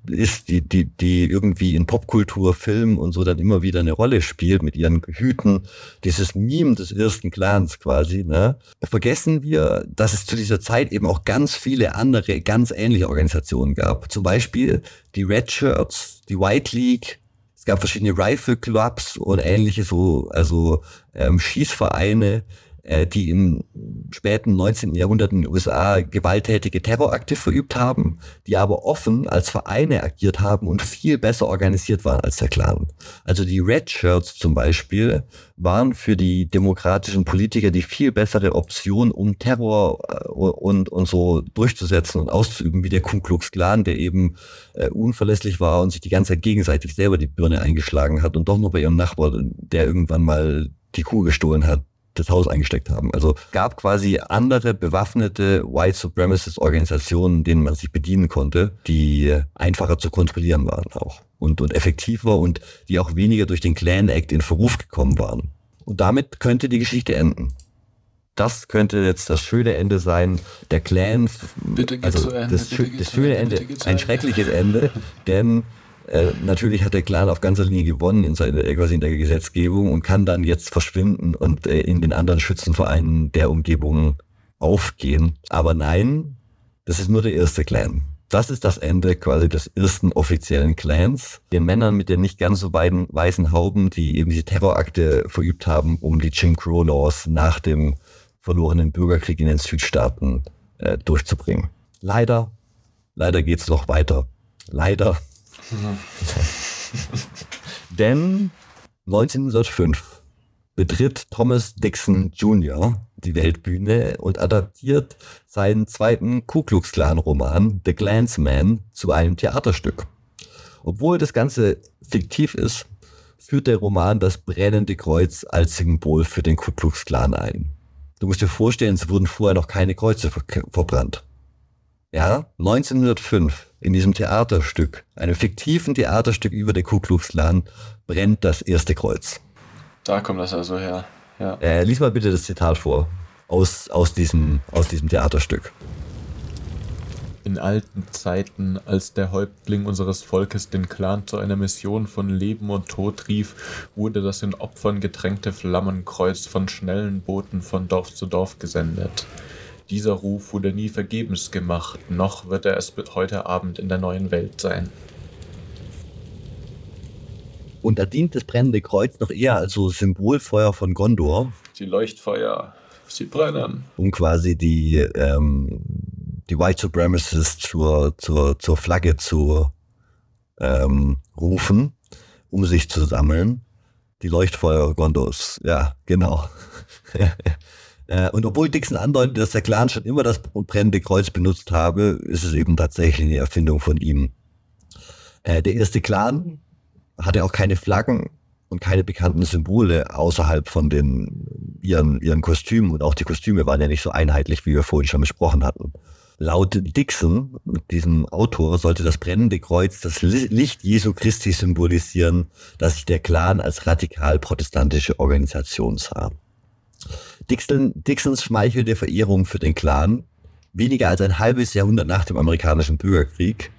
ist, die, die, die irgendwie in Popkultur, Film und so dann immer wieder eine Rolle spielt mit ihren Hüten, dieses Meme des ersten Clans quasi, ne? Vergessen wir, dass es zu dieser Zeit eben auch ganz viele andere, ganz ähnliche Organisationen gab. Zum Beispiel die Red Shirts, die White League, es gab verschiedene Rifle Clubs und ähnliche so, also ähm, Schießvereine, äh, die im späten 19. Jahrhundert in den USA gewalttätige Terrorakte verübt haben, die aber offen als Vereine agiert haben und viel besser organisiert waren als der Clan. Also die Red Shirts zum Beispiel waren für die demokratischen Politiker die viel bessere Option, um Terror äh, und, und so durchzusetzen und auszuüben, wie der Ku Klux Klan, der eben äh, unverlässlich war und sich die ganze Zeit gegenseitig selber die Birne eingeschlagen hat und doch nur bei ihrem Nachbar, der irgendwann mal die Kuh gestohlen hat, das Haus eingesteckt haben. Also gab quasi andere bewaffnete White Supremacist Organisationen, denen man sich bedienen konnte, die einfacher zu kontrollieren waren auch und, und effektiver und die auch weniger durch den Clan Act in Verruf gekommen waren. Und damit könnte die Geschichte enden. Das könnte jetzt das schöne Ende sein. Der Clan, bitte also das, das schöne Ende, ein schreckliches Ende, denn äh, natürlich hat der Clan auf ganzer Linie gewonnen in, seiner, quasi in der Gesetzgebung und kann dann jetzt verschwinden und äh, in den anderen Schützenvereinen der Umgebung aufgehen. Aber nein, das ist nur der erste Clan. Das ist das Ende quasi des ersten offiziellen Clans. Den Männern mit den nicht ganz so beiden weißen Hauben, die eben diese Terrorakte verübt haben, um die Jim Crow Laws nach dem verlorenen Bürgerkrieg in den Südstaaten äh, durchzubringen. Leider, leider geht's noch weiter. Leider *laughs* Denn 1905 betritt Thomas Dixon Jr. die Weltbühne und adaptiert seinen zweiten Ku Klux Klan Roman The Clansman zu einem Theaterstück. Obwohl das Ganze fiktiv ist, führt der Roman das brennende Kreuz als Symbol für den Ku Klux Klan ein. Du musst dir vorstellen, es wurden vorher noch keine Kreuze verbrannt. Ja, 1905 in diesem Theaterstück, einem fiktiven Theaterstück über den Ku Klux Klan, brennt das erste Kreuz. Da kommt das also her. Ja. Äh, lies mal bitte das Zitat vor aus, aus, diesem, aus diesem Theaterstück. In alten Zeiten, als der Häuptling unseres Volkes den Clan zu einer Mission von Leben und Tod rief, wurde das in Opfern getränkte Flammenkreuz von schnellen Booten von Dorf zu Dorf gesendet. Dieser Ruf wurde nie vergebens gemacht, noch wird er es heute Abend in der neuen Welt sein. Und da dient das brennende Kreuz noch eher als so Symbolfeuer von Gondor. Die Leuchtfeuer, sie brennen. Um quasi die, ähm, die White Supremacists zur, zur, zur Flagge zu ähm, rufen, um sich zu sammeln. Die Leuchtfeuer Gondors, ja, genau. *laughs* Äh, und obwohl Dixon andeutet, dass der Clan schon immer das brennende Kreuz benutzt habe, ist es eben tatsächlich eine Erfindung von ihm. Äh, der erste Clan hatte auch keine Flaggen und keine bekannten Symbole außerhalb von den ihren, ihren Kostümen und auch die Kostüme waren ja nicht so einheitlich, wie wir vorhin schon besprochen hatten. Laut Dixon, diesem Autor, sollte das brennende Kreuz das Licht Jesu Christi symbolisieren, das sich der Clan als radikal protestantische Organisation sah. Dixon, Dixons schmeichelte Verehrung für den Clan, weniger als ein halbes Jahrhundert nach dem amerikanischen Bürgerkrieg,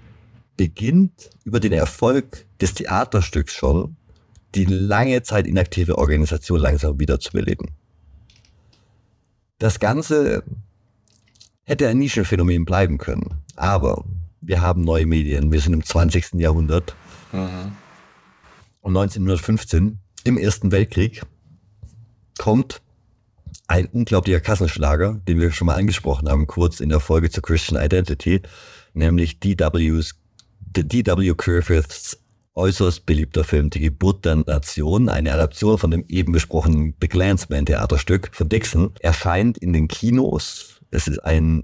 beginnt über den Erfolg des Theaterstücks schon die lange Zeit inaktive Organisation langsam wieder zu beleben. Das Ganze hätte ein Nischenphänomen bleiben können. Aber wir haben neue Medien. Wir sind im 20. Jahrhundert. Mhm. Und 1915, im Ersten Weltkrieg, kommt ein unglaublicher Kassenschlager, den wir schon mal angesprochen haben, kurz in der Folge zur Christian Identity, nämlich DW's, D.W. Griffiths äußerst beliebter Film Die Geburt der Nation, eine Adaption von dem eben besprochenen The Glansman Theaterstück von Dixon, erscheint in den Kinos es ist ein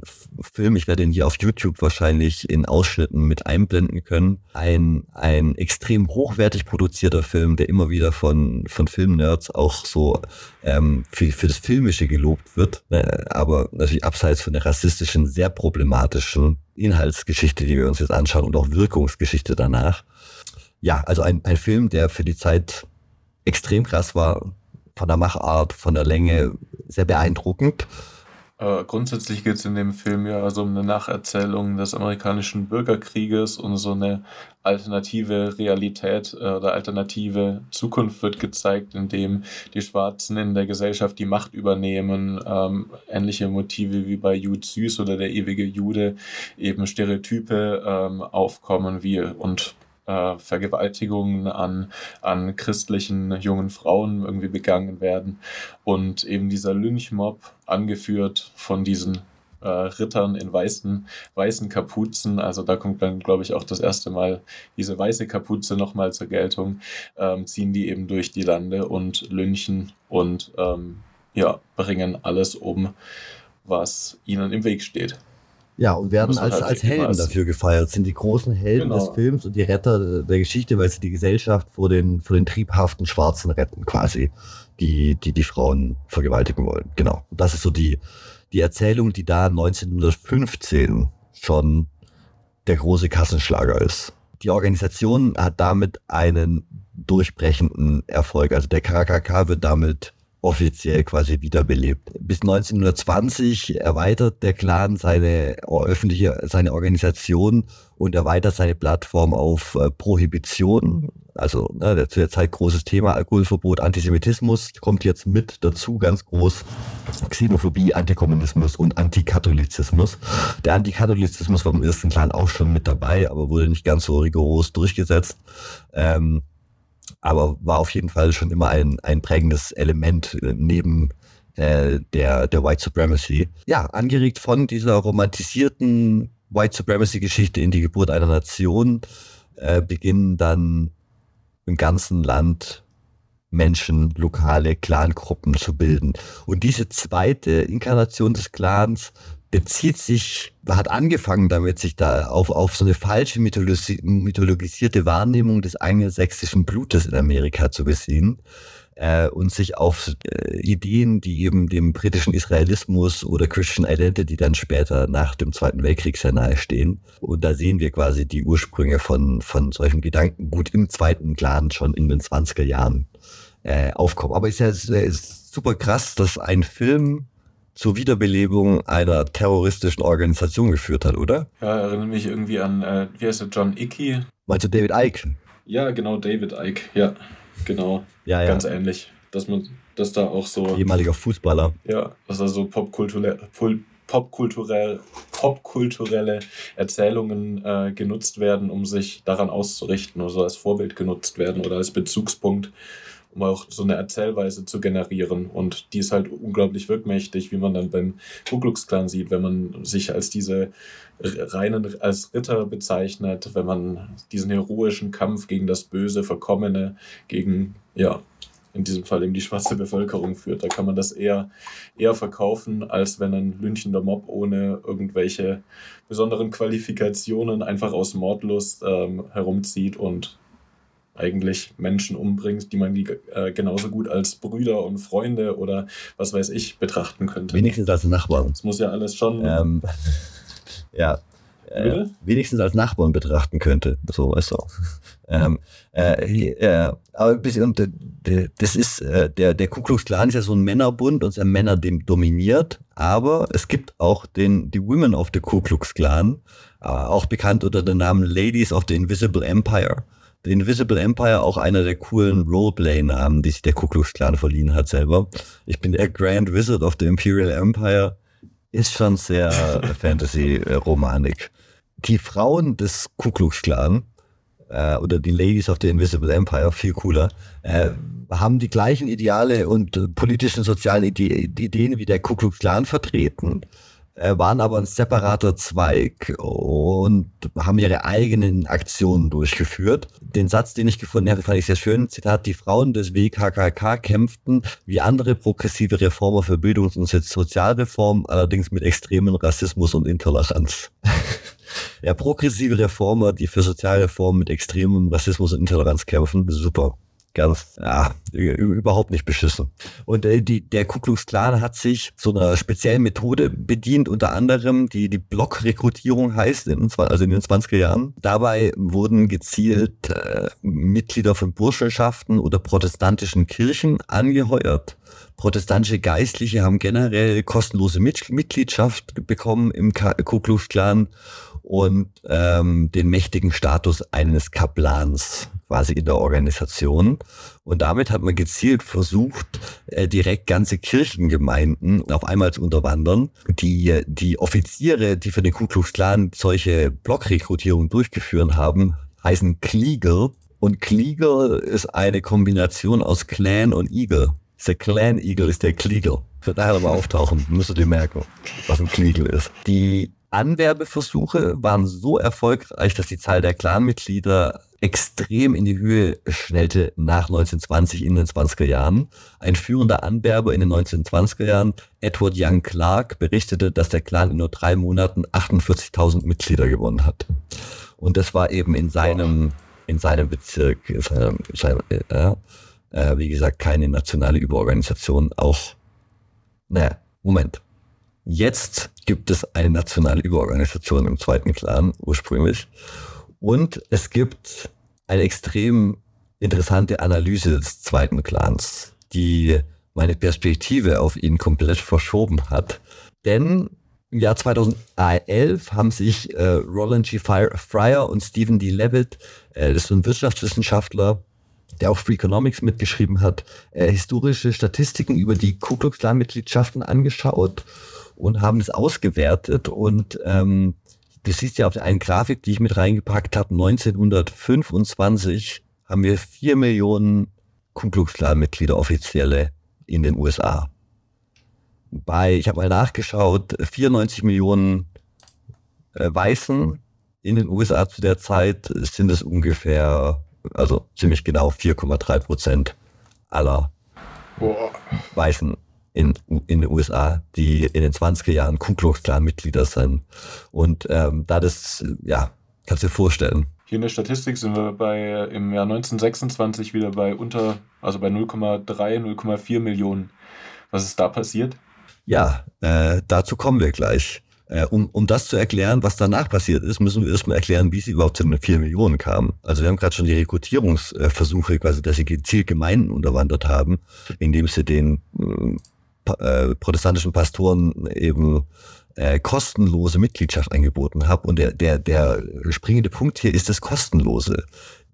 Film, ich werde ihn hier auf YouTube wahrscheinlich in Ausschnitten mit einblenden können. Ein, ein extrem hochwertig produzierter Film, der immer wieder von, von Filmnerds auch so ähm, für, für das Filmische gelobt wird, äh, aber natürlich abseits von der rassistischen, sehr problematischen Inhaltsgeschichte, die wir uns jetzt anschauen und auch Wirkungsgeschichte danach. Ja, also ein, ein Film, der für die Zeit extrem krass war, von der Machart, von der Länge, sehr beeindruckend äh, grundsätzlich geht es in dem Film ja also um eine Nacherzählung des amerikanischen Bürgerkrieges und so eine alternative Realität äh, oder alternative Zukunft wird gezeigt, in dem die Schwarzen in der Gesellschaft die Macht übernehmen, ähm, ähnliche Motive wie bei Jude Süß oder der ewige Jude, eben Stereotype ähm, aufkommen wie und äh, Vergewaltigungen an, an christlichen jungen Frauen irgendwie begangen werden. Und eben dieser Lynchmob, angeführt von diesen äh, Rittern in weißen, weißen Kapuzen, also da kommt dann, glaube ich, auch das erste Mal diese weiße Kapuze nochmal zur Geltung, ähm, ziehen die eben durch die Lande und lynchen und ähm, ja, bringen alles um, was ihnen im Weg steht. Ja, und werden als, halt als Helden dafür gefeiert, sind die großen Helden genau. des Films und die Retter der Geschichte, weil sie die Gesellschaft vor den, vor den triebhaften Schwarzen retten, quasi, die, die die Frauen vergewaltigen wollen. Genau. Und das ist so die, die Erzählung, die da 1915 schon der große Kassenschlager ist. Die Organisation hat damit einen durchbrechenden Erfolg. Also der KKK wird damit offiziell quasi wiederbelebt. Bis 1920 erweitert der Clan seine öffentliche, seine Organisation und erweitert seine Plattform auf äh, Prohibition. Also ne, zu der Zeit großes Thema Alkoholverbot, Antisemitismus kommt jetzt mit dazu, ganz groß Xenophobie, Antikommunismus und Antikatholizismus. Der Antikatholizismus war im ersten Clan auch schon mit dabei, aber wurde nicht ganz so rigoros durchgesetzt. Ähm, aber war auf jeden Fall schon immer ein, ein prägendes Element äh, neben äh, der, der White Supremacy. Ja, angeregt von dieser romantisierten White Supremacy-Geschichte in die Geburt einer Nation äh, beginnen dann im ganzen Land Menschen, lokale Clangruppen zu bilden. Und diese zweite Inkarnation des Clans bezieht sich, hat angefangen damit, sich da auf, auf so eine falsche mythologi mythologisierte Wahrnehmung des angelsächsischen Blutes in Amerika zu beziehen äh, und sich auf äh, Ideen, die eben dem britischen Israelismus oder Christian Identity dann später nach dem Zweiten Weltkrieg sehr nahe stehen. Und da sehen wir quasi die Ursprünge von, von solchen Gedankengut im zweiten Clan schon in den 20er Jahren äh, aufkommen. Aber ist ja ist super krass, dass ein Film zur Wiederbelebung einer terroristischen Organisation geführt hat, oder? Ja, erinnere mich irgendwie an, äh, wie heißt der, John Icky? Meinst du David Icke? Ja, genau, David Icke, ja, genau. Ja, ja. Ganz ähnlich. Dass man, dass da auch so. Ehemaliger Fußballer. Ja, dass da so popkulturell, popkulturell, popkulturelle Erzählungen äh, genutzt werden, um sich daran auszurichten oder so als Vorbild genutzt werden oder als Bezugspunkt um auch so eine Erzählweise zu generieren. Und die ist halt unglaublich wirkmächtig, wie man dann beim Ku Klux Klan sieht, wenn man sich als diese reinen, als Ritter bezeichnet, wenn man diesen heroischen Kampf gegen das Böse, Verkommene, gegen, ja, in diesem Fall eben die schwarze Bevölkerung führt. Da kann man das eher, eher verkaufen, als wenn ein lynchender Mob ohne irgendwelche besonderen Qualifikationen einfach aus Mordlust ähm, herumzieht und eigentlich Menschen umbringt, die man äh, genauso gut als Brüder und Freunde oder was weiß ich betrachten könnte. Wenigstens als Nachbarn. Das muss ja alles schon. Ähm, *laughs* ja. Äh, wenigstens als Nachbarn betrachten könnte. So, weißt du. *laughs* ähm, äh, äh, aber ein bisschen, das ist, äh, der, der Ku Klux Klan ist ja so ein Männerbund und sind Männer dem dominiert, aber es gibt auch den, die Women of the Ku Klux Klan, äh, auch bekannt unter dem Namen Ladies of the Invisible Empire. The Invisible Empire auch einer der coolen Roleplay-Namen, die sich der Ku Klux Klan verliehen hat selber. Ich bin der Grand Wizard of the Imperial Empire. Ist schon sehr *laughs* Fantasy-Romanik. Die Frauen des Ku Klux Klan äh, oder die Ladies of the Invisible Empire, viel cooler, äh, haben die gleichen Ideale und äh, politischen sozialen Ide Ideen wie der Ku Klux Klan vertreten waren aber ein separater Zweig und haben ihre eigenen Aktionen durchgeführt. Den Satz, den ich gefunden habe, fand ich sehr schön. Zitat, die Frauen des WKKK kämpften wie andere progressive Reformer für Bildungs- und Sozialreform, allerdings mit extremen Rassismus und Intoleranz. *laughs* ja, progressive Reformer, die für Sozialreform mit extremem Rassismus und Intoleranz kämpfen, super ganz, ja, überhaupt nicht beschissen. Und äh, die, der Ku Klux Klan hat sich so einer speziellen Methode bedient, unter anderem die, die Blockrekrutierung heißt, in, also in den 20er Jahren. Dabei wurden gezielt äh, Mitglieder von Burschenschaften oder protestantischen Kirchen angeheuert. Protestantische Geistliche haben generell kostenlose Mitgliedschaft bekommen im Ku Klux Klan und ähm, den mächtigen Status eines Kaplans quasi in der Organisation. Und damit hat man gezielt versucht, äh, direkt ganze Kirchengemeinden auf einmal zu unterwandern. Die, die Offiziere, die für den Ku Klux Klan solche Blockrekrutierungen durchgeführt haben, heißen Klieger. Und Klieger ist eine Kombination aus Clan und Eagle. Der Clan Eagle ist der Klieger. Wird daher aber auftauchen, müsstet ihr merken, was ein Kliegel ist. Die Anwerbeversuche waren so erfolgreich, dass die Zahl der Clanmitglieder extrem in die Höhe schnellte nach 1920 in den 20er Jahren. Ein führender Anwerber in den 1920er Jahren, Edward Young Clark, berichtete, dass der Clan in nur drei Monaten 48.000 Mitglieder gewonnen hat. Und das war eben in seinem, in seinem Bezirk, in seinem, in seinem, äh, wie gesagt, keine nationale Überorganisation, auch, naja, Moment. Jetzt gibt es eine nationale Überorganisation im zweiten Clan ursprünglich. Und es gibt eine extrem interessante Analyse des zweiten Clans, die meine Perspektive auf ihn komplett verschoben hat. Denn im Jahr 2011 haben sich äh, Roland G. Fryer und Stephen D. Levitt, äh, das ist ein Wirtschaftswissenschaftler, der auch Free Economics mitgeschrieben hat, äh, historische Statistiken über die Ku Klux Klan Mitgliedschaften angeschaut und haben es ausgewertet und ähm, du siehst ja auf der einen Grafik, die ich mit reingepackt habe, 1925 haben wir vier Millionen Ku Klux Klan Mitglieder offizielle in den USA. Bei, ich habe mal nachgeschaut, 94 Millionen äh, Weißen in den USA zu der Zeit sind es ungefähr, also ziemlich genau 4,3 Prozent aller Boah. Weißen in, in den USA, die in den 20er Jahren Ku Klux Klan Mitglieder sind. Und ähm, da das, ja, kannst du dir vorstellen. Hier in der Statistik sind wir bei im Jahr 1926 wieder bei unter, also bei 0,3, 0,4 Millionen. Was ist da passiert? Ja, äh, dazu kommen wir gleich. Äh, um, um das zu erklären, was danach passiert ist, müssen wir erstmal erklären, wie sie überhaupt zu den 4 Millionen kamen. Also wir haben gerade schon die Rekrutierungsversuche, quasi, dass sie gezielt Gemeinden unterwandert haben, indem sie den äh, äh, protestantischen Pastoren eben äh, kostenlose Mitgliedschaft angeboten habe. Und der, der, der springende Punkt hier ist das Kostenlose.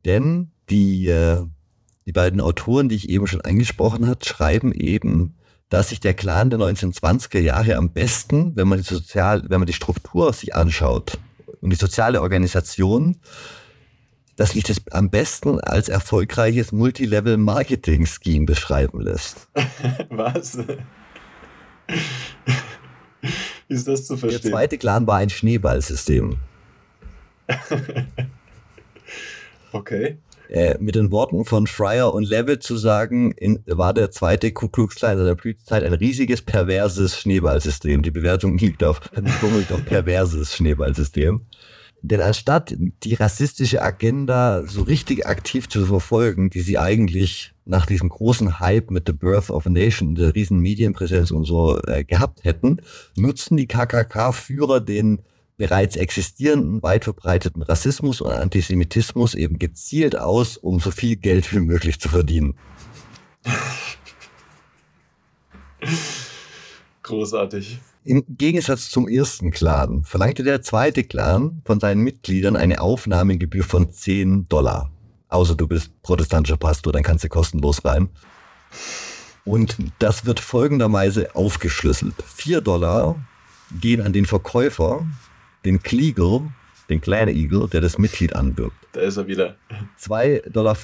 Denn die, äh, die beiden Autoren, die ich eben schon angesprochen hat, schreiben eben, dass sich der Clan der 1920er Jahre am besten, wenn man die sozial, wenn man die Struktur sich anschaut und die soziale Organisation, dass sich das am besten als erfolgreiches Multilevel-Marketing-Scheme beschreiben lässt. *laughs* Was? *laughs* Wie ist das zu verstehen? Der zweite Clan war ein Schneeballsystem. *laughs* okay. Äh, mit den Worten von Fryer und Levitt zu sagen, in, war der zweite Ku Klux Klan in der Blütezeit ein riesiges, perverses Schneeballsystem. Die Bewertung liegt auf, *laughs* liegt auf perverses Schneeballsystem. Denn anstatt die rassistische Agenda so richtig aktiv zu verfolgen, die sie eigentlich nach diesem großen Hype mit The Birth of a Nation, der riesen Medienpräsenz und so äh, gehabt hätten, nutzen die KKK-Führer den bereits existierenden, weit verbreiteten Rassismus und Antisemitismus eben gezielt aus, um so viel Geld wie möglich zu verdienen. Großartig. Im Gegensatz zum ersten Clan verlangte der zweite Clan von seinen Mitgliedern eine Aufnahmegebühr von 10 Dollar. Außer du bist protestantischer Pastor, dann kannst du kostenlos rein. Und das wird folgenderweise aufgeschlüsselt. 4 Dollar gehen an den Verkäufer, den Kliegel, den kleinen Igel, der das Mitglied anwirbt. Da ist er wieder. 2,50 Dollar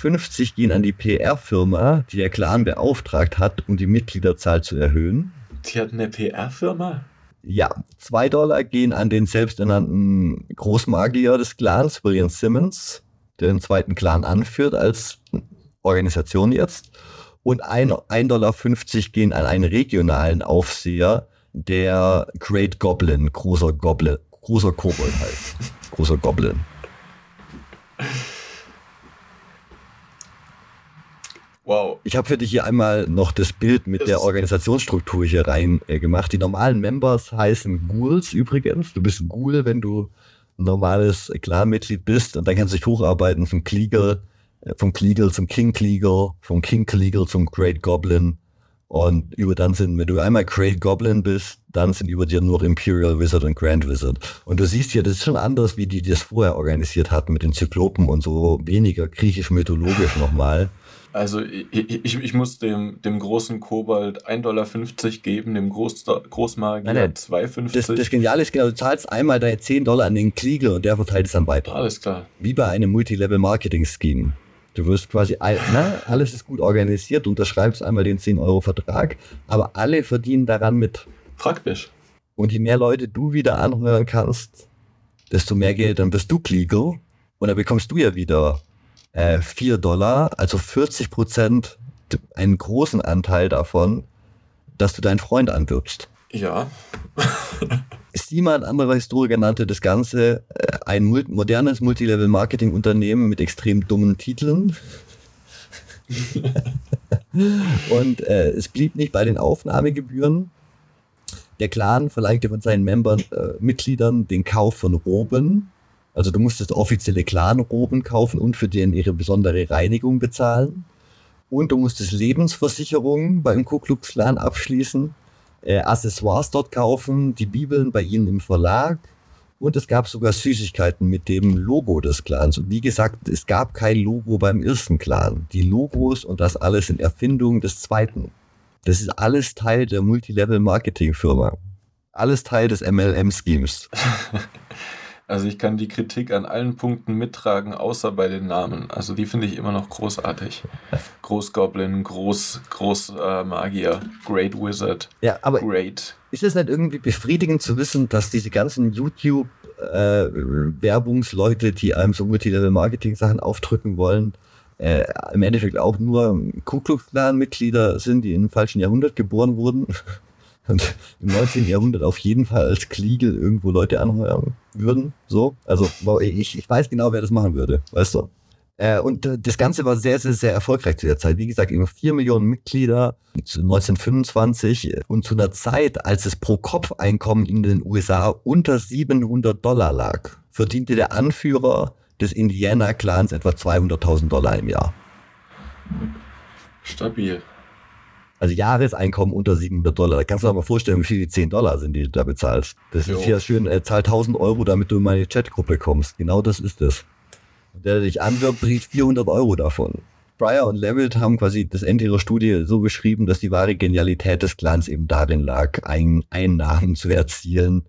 gehen an die PR-Firma, die der Clan beauftragt hat, um die Mitgliederzahl zu erhöhen. Die hat eine PR-Firma? Ja, 2 Dollar gehen an den selbsternannten Großmagier des Clans, William Simmons, der den zweiten Clan anführt als Organisation jetzt. Und 1,50 Dollar gehen an einen regionalen Aufseher, der Great Goblin, großer Goblin, großer Kobold heißt. Großer Goblin. Wow. Ich habe für dich hier einmal noch das Bild mit der Organisationsstruktur hier rein äh, gemacht. Die normalen Members heißen Ghouls übrigens. Du bist ein Ghoul, wenn du ein normales Clan-Mitglied bist und dann kannst du dich hocharbeiten zum Kliegel, äh, vom Kliegel zum King Kliegel, vom King Kliegel zum Great Goblin und über dann sind, wenn du einmal Great Goblin bist, dann sind über dir nur Imperial Wizard und Grand Wizard. Und du siehst hier, das ist schon anders, wie die das vorher organisiert hatten mit den Zyklopen und so weniger griechisch-mythologisch nochmal. Also ich, ich, ich, muss dem, dem großen Kobold 1,50 Dollar geben, dem Groß, Großmagier 2,50. Das, das Geniale ist genau, du zahlst einmal deine 10 Dollar an den Kliegel und der verteilt es dann weiter. Alles klar. Wie bei einem Multilevel-Marketing-Scheme. Du wirst quasi, ne, alles ist gut organisiert, unterschreibst einmal den 10-Euro-Vertrag, aber alle verdienen daran mit. Praktisch. Und je mehr Leute du wieder anhören kannst, desto mehr Geld, dann bist du Kliegel und dann bekommst du ja wieder äh, 4 Dollar, also 40 Prozent, einen großen Anteil davon, dass du deinen Freund anwirbst. Ja. *laughs* Simon, anderer Historiker, nannte das Ganze äh, ein modernes Multilevel-Marketing-Unternehmen mit extrem dummen Titeln. *laughs* und äh, es blieb nicht bei den Aufnahmegebühren. Der Clan verlangte von seinen Membern, äh, Mitgliedern den Kauf von Roben. Also du musstest offizielle Clan-Roben kaufen und für den ihre besondere Reinigung bezahlen. Und du musstest Lebensversicherungen beim Ku Klux Klan abschließen äh, Accessoires dort kaufen, die Bibeln bei ihnen im Verlag. Und es gab sogar Süßigkeiten mit dem Logo des Clans. Und wie gesagt, es gab kein Logo beim ersten Clan. Die Logos und das alles sind Erfindungen des zweiten. Das ist alles Teil der Multilevel-Marketing-Firma. Alles Teil des MLM-Schemes. *laughs* Also ich kann die Kritik an allen Punkten mittragen, außer bei den Namen. Also die finde ich immer noch großartig. Großgoblin, Groß, Großmagier, äh, Great Wizard. Ja, aber Great. ist es nicht irgendwie befriedigend zu wissen, dass diese ganzen YouTube äh, Werbungsleute, die einem so Multilevel-Marketing-Sachen aufdrücken wollen, äh, im Endeffekt auch nur Ku Klux Klan-Mitglieder sind, die im falschen Jahrhundert geboren wurden im 19. Jahrhundert auf jeden Fall als Kliegel irgendwo Leute anheuern würden. So, also ich, ich weiß genau, wer das machen würde, weißt du. Äh, und äh, das Ganze war sehr, sehr, sehr erfolgreich zu der Zeit. Wie gesagt, über vier Millionen Mitglieder 1925 und zu einer Zeit, als das Pro-Kopf-Einkommen in den USA unter 700 Dollar lag, verdiente der Anführer des Indiana-Clans etwa 200.000 Dollar im Jahr. Stabil. Also Jahreseinkommen unter 700 Dollar. Da kannst du dir mal vorstellen, wie viel die 10 Dollar sind, die du da bezahlst. Das jo. ist ja schön, äh, zahl 1000 Euro, damit du in meine Chatgruppe kommst. Genau das ist es. Und der, der dich anwirbt, kriegt 400 Euro davon. Breyer und Levitt haben quasi das Ende ihrer Studie so beschrieben, dass die wahre Genialität des Clans eben darin lag, ein Einnahmen zu erzielen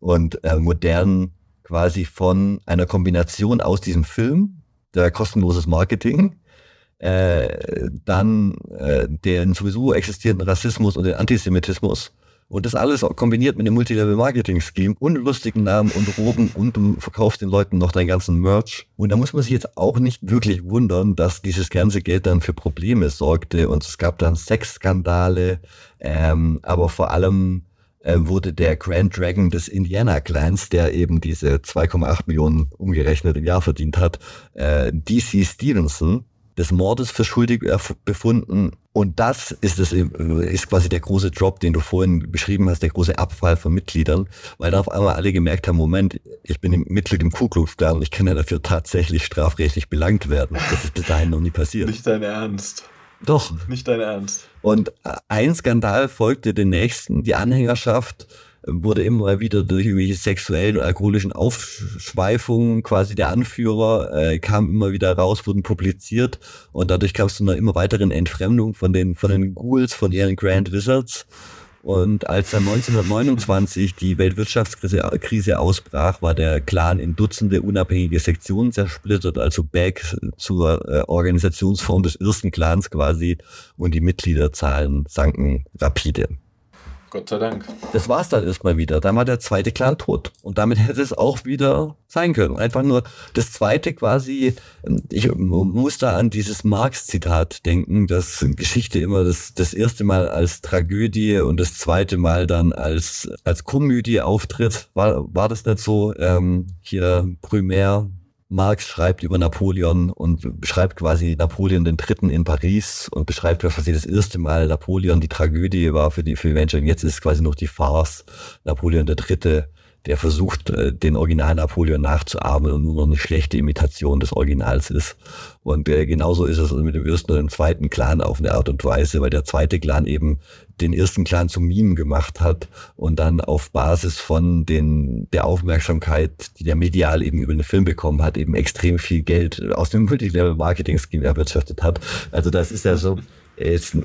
und äh, modern quasi von einer Kombination aus diesem Film, der kostenloses Marketing, äh, dann äh, den sowieso existierenden Rassismus und den Antisemitismus. Und das alles kombiniert mit dem Multilevel-Marketing-Scheme und lustigen Namen und Roben und du verkaufst den Leuten noch deinen ganzen Merch. Und da muss man sich jetzt auch nicht wirklich wundern, dass dieses ganze Geld dann für Probleme sorgte und es gab dann Sexskandale, ähm, aber vor allem äh, wurde der Grand Dragon des Indiana Clans, der eben diese 2,8 Millionen umgerechnet im Jahr verdient hat, äh, DC Stevenson, des Mordes für schuldig befunden. Und das ist, das ist quasi der große Drop, den du vorhin beschrieben hast, der große Abfall von Mitgliedern, weil da auf einmal alle gemerkt haben, Moment, ich bin Mitglied im Ku Klux Klan und ich kann ja dafür tatsächlich strafrechtlich belangt werden. Das ist bis dahin noch nie passiert. Nicht dein Ernst. Doch. Nicht dein Ernst. Und ein Skandal folgte den nächsten. Die Anhängerschaft wurde immer wieder durch irgendwelche sexuellen und alkoholischen Aufschweifungen quasi der Anführer, äh, kam immer wieder raus, wurden publiziert und dadurch kam es zu einer immer weiteren Entfremdung von den, von den Ghouls, von ihren Grand Wizards. Und als dann 1929 die Weltwirtschaftskrise Krise ausbrach, war der Clan in Dutzende unabhängige Sektionen zersplittert, also back zur äh, Organisationsform des ersten Clans quasi. Und die Mitgliederzahlen sanken rapide. Gott sei Dank. Das war's dann erstmal wieder. Dann war der zweite Clan tot. Und damit hätte es auch wieder sein können. Einfach nur das zweite quasi, ich muss da an dieses Marx-Zitat denken, dass Geschichte immer das, das erste Mal als Tragödie und das zweite Mal dann als, als Komödie auftritt. War, war das nicht so? Ähm, hier Primär, Marx schreibt über Napoleon und beschreibt quasi Napoleon den Dritten in Paris und beschreibt quasi das erste Mal Napoleon die Tragödie war für die, für die Menschen. Und jetzt ist quasi noch die Farce Napoleon der Dritte der versucht, äh, den Original Napoleon nachzuahmen und nur noch eine schlechte Imitation des Originals ist. Und äh, genauso ist es mit dem ersten und dem zweiten Clan auf eine Art und Weise, weil der zweite Clan eben den ersten Clan zum Meme gemacht hat und dann auf Basis von den, der Aufmerksamkeit, die der medial eben über den Film bekommen hat, eben extrem viel Geld aus dem *laughs* Multilevel-Marketing-Scheme erwirtschaftet hat. Also das ist ja so, ist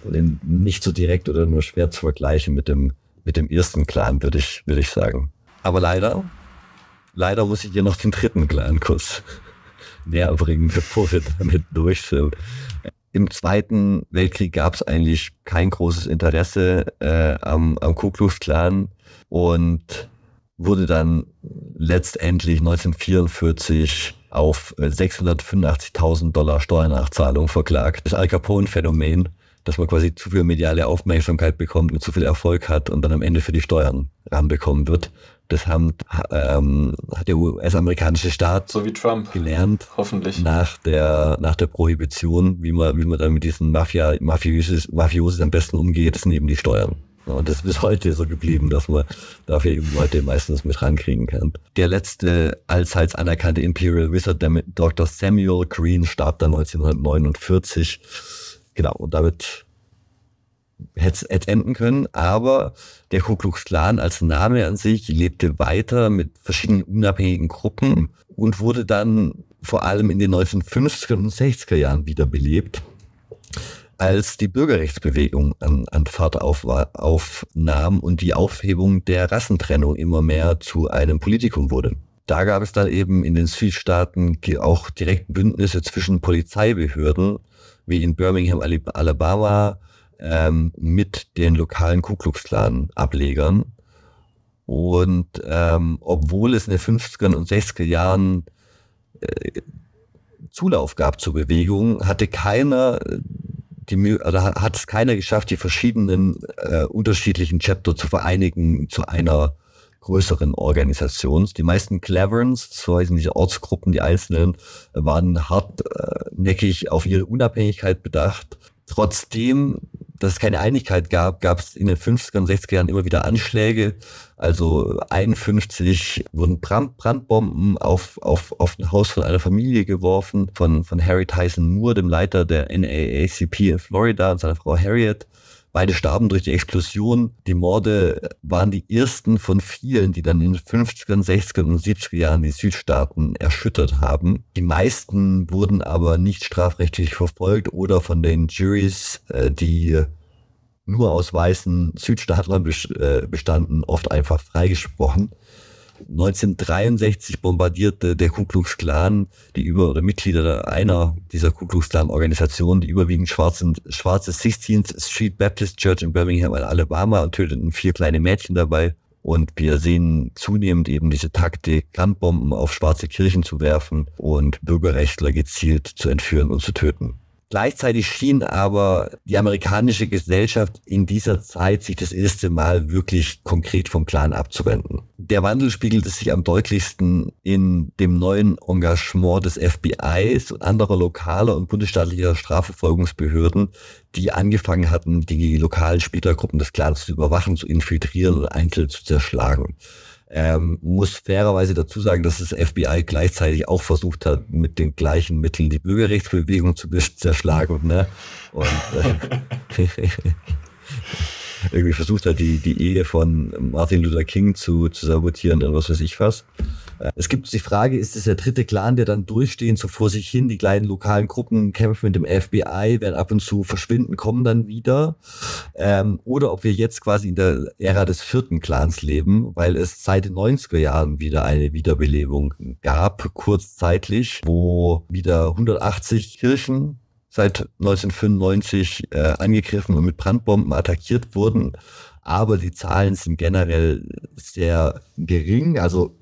nicht so direkt oder nur schwer zu vergleichen mit dem, mit dem ersten Clan, würde ich, würde ich sagen. Aber leider, leider muss ich dir noch den dritten kleinen Kuss *laughs* näher bringen, bevor wir damit durch sind. Im Zweiten Weltkrieg gab es eigentlich kein großes Interesse äh, am, am Ku Klux Klan und wurde dann letztendlich 1944 auf 685.000 Dollar Steuernachzahlung verklagt. Das Al Capone-Phänomen, dass man quasi zu viel mediale Aufmerksamkeit bekommt und zu viel Erfolg hat und dann am Ende für die Steuern ranbekommen wird. Das haben, ähm, hat der US-amerikanische Staat so wie Trump gelernt. Hoffentlich. Nach der, nach der Prohibition, wie man, wie man dann mit diesen Mafia, Mafiosis, Mafiosis am besten umgeht, sind eben die Steuern. Und das ist bis heute so geblieben, dass man dafür eben Leute meistens mit rankriegen kann. Der letzte allseits anerkannte Imperial Wizard, der Dr. Samuel Green, starb dann 1949. Genau, und damit hätte es enden können, aber der Ku Klux Klan als Name an sich lebte weiter mit verschiedenen unabhängigen Gruppen und wurde dann vor allem in den 1950er und 60er Jahren wiederbelebt, als die Bürgerrechtsbewegung an, an Fahrt auf, aufnahm und die Aufhebung der Rassentrennung immer mehr zu einem Politikum wurde. Da gab es dann eben in den Südstaaten auch direkt Bündnisse zwischen Polizeibehörden, wie in Birmingham, Alabama, ähm, mit den lokalen Ku Klux Klan Ablegern. Und ähm, obwohl es in den 50er und 60er Jahren äh, Zulauf gab zur Bewegung, hatte keiner die, oder hat es keiner geschafft, die verschiedenen äh, unterschiedlichen Chapter zu vereinigen zu einer größeren Organisation. Die meisten Cleverens, so heißen diese Ortsgruppen, die einzelnen, waren hartnäckig auf ihre Unabhängigkeit bedacht. Trotzdem dass es keine Einigkeit gab, gab es in den 50er und 60er Jahren immer wieder Anschläge. Also 51 wurden Brand, Brandbomben auf, auf, auf ein Haus von einer Familie geworfen, von, von Harry Tyson Moore, dem Leiter der NAACP in Florida und seiner Frau Harriet. Beide starben durch die Explosion. Die Morde waren die ersten von vielen, die dann in den 50er, 60er und 70er Jahren die Südstaaten erschüttert haben. Die meisten wurden aber nicht strafrechtlich verfolgt oder von den Juries, äh, die nur aus weißen Südstaatlern äh, bestanden, oft einfach freigesprochen. 1963 bombardierte der Ku Klux Klan die über oder Mitglieder einer dieser Ku Klux Klan Organisationen, die überwiegend schwarze, schwarze 16th Street Baptist Church in Birmingham, Alabama und töteten vier kleine Mädchen dabei. Und wir sehen zunehmend eben diese Taktik, Brandbomben auf schwarze Kirchen zu werfen und Bürgerrechtler gezielt zu entführen und zu töten. Gleichzeitig schien aber die amerikanische Gesellschaft in dieser Zeit sich das erste Mal wirklich konkret vom Clan abzuwenden. Der Wandel spiegelte sich am deutlichsten in dem neuen Engagement des FBIs und anderer lokaler und bundesstaatlicher Strafverfolgungsbehörden, die angefangen hatten, die lokalen Splittergruppen des Clans zu überwachen, zu infiltrieren und einzeln zu zerschlagen. Ähm, muss fairerweise dazu sagen, dass das FBI gleichzeitig auch versucht hat, mit den gleichen Mitteln die Bürgerrechtsbewegung zu *laughs* zerschlagen. Ne? Und äh, *laughs* irgendwie versucht hat, die, die Ehe von Martin Luther King zu, zu sabotieren und was weiß ich was. Es gibt die Frage, ist es der dritte Clan, der dann durchstehend so vor sich hin, die kleinen lokalen Gruppen kämpfen mit dem FBI, werden ab und zu verschwinden, kommen dann wieder. Ähm, oder ob wir jetzt quasi in der Ära des vierten Clans leben, weil es seit den 90er Jahren wieder eine Wiederbelebung gab, kurzzeitig, wo wieder 180 Kirchen seit 1995 äh, angegriffen und mit Brandbomben attackiert wurden. Aber die Zahlen sind generell sehr gering. Also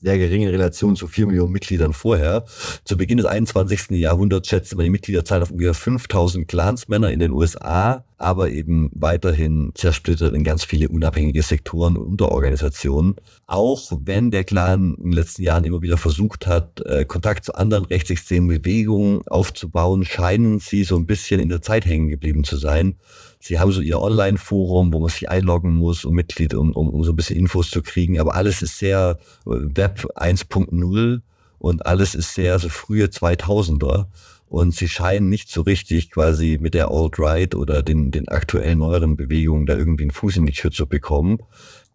sehr geringe Relation zu vier Millionen Mitgliedern vorher. Zu Beginn des 21. Jahrhunderts schätzte man die Mitgliederzahl auf ungefähr 5000 Clansmänner in den USA aber eben weiterhin zersplittert in ganz viele unabhängige Sektoren und Unterorganisationen. Auch wenn der Clan in den letzten Jahren immer wieder versucht hat, äh, Kontakt zu anderen rechtsextremen Bewegungen aufzubauen, scheinen sie so ein bisschen in der Zeit hängen geblieben zu sein. Sie haben so ihr Online-Forum, wo man sich einloggen muss, um Mitglied, um, um, um so ein bisschen Infos zu kriegen. Aber alles ist sehr äh, Web 1.0 und alles ist sehr so frühe 2000er und sie scheinen nicht so richtig quasi mit der Alt-Right oder den, den aktuellen neueren Bewegungen da irgendwie einen Fuß in die Tür zu bekommen.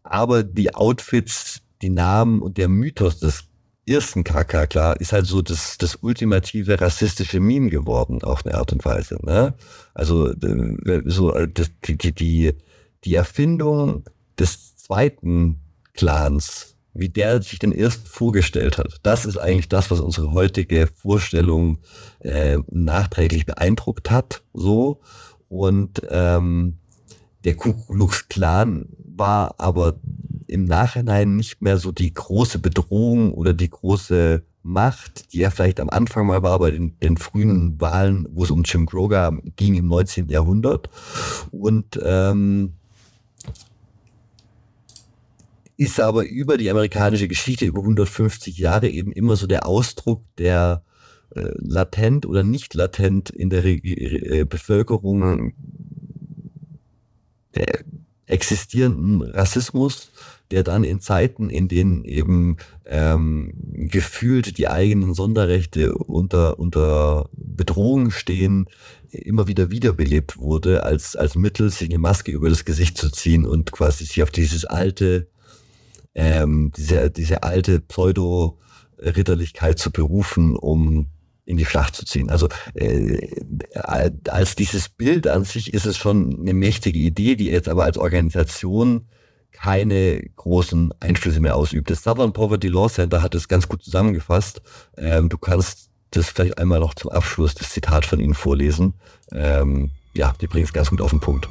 Aber die Outfits, die Namen und der Mythos des ersten KK, klar, ist halt so das, das ultimative rassistische Meme geworden, auf eine Art und Weise. Ne? Also äh, so äh, die, die, die Erfindung des zweiten Clans wie der sich den erst vorgestellt hat. Das ist eigentlich das, was unsere heutige Vorstellung äh, nachträglich beeindruckt hat. So und ähm, der Ku Klux Klan war aber im Nachhinein nicht mehr so die große Bedrohung oder die große Macht, die er vielleicht am Anfang mal war bei den, den frühen Wahlen, wo es um Jim Crow ging im 19. Jahrhundert. Und ähm, ist aber über die amerikanische Geschichte, über 150 Jahre eben immer so der Ausdruck der äh, latent oder nicht latent in der Re äh, Bevölkerung der existierenden Rassismus, der dann in Zeiten, in denen eben ähm, gefühlt die eigenen Sonderrechte unter, unter Bedrohung stehen, immer wieder wiederbelebt wurde, als, als Mittel, sich eine Maske über das Gesicht zu ziehen und quasi sich auf dieses alte ähm, diese, diese alte Pseudo-Ritterlichkeit zu berufen, um in die Schlacht zu ziehen. Also äh, als dieses Bild an sich ist es schon eine mächtige Idee, die jetzt aber als Organisation keine großen Einflüsse mehr ausübt. Das Southern Poverty Law Center hat es ganz gut zusammengefasst. Ähm, du kannst das vielleicht einmal noch zum Abschluss das Zitat von Ihnen vorlesen. Ähm, ja, die bringt es ganz gut auf den Punkt.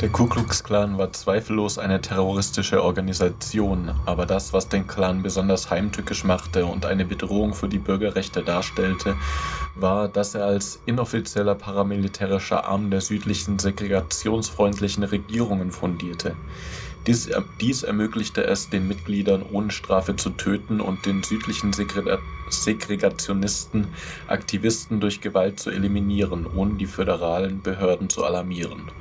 Der Ku Klux Klan war zweifellos eine terroristische Organisation, aber das, was den Klan besonders heimtückisch machte und eine Bedrohung für die Bürgerrechte darstellte, war, dass er als inoffizieller paramilitärischer Arm der südlichen segregationsfreundlichen Regierungen fundierte. Dies, dies, ermöglichte es den Mitgliedern ohne Strafe zu töten und den südlichen Segregationisten Aktivisten durch Gewalt zu eliminieren, ohne die föderalen Behörden zu alarmieren.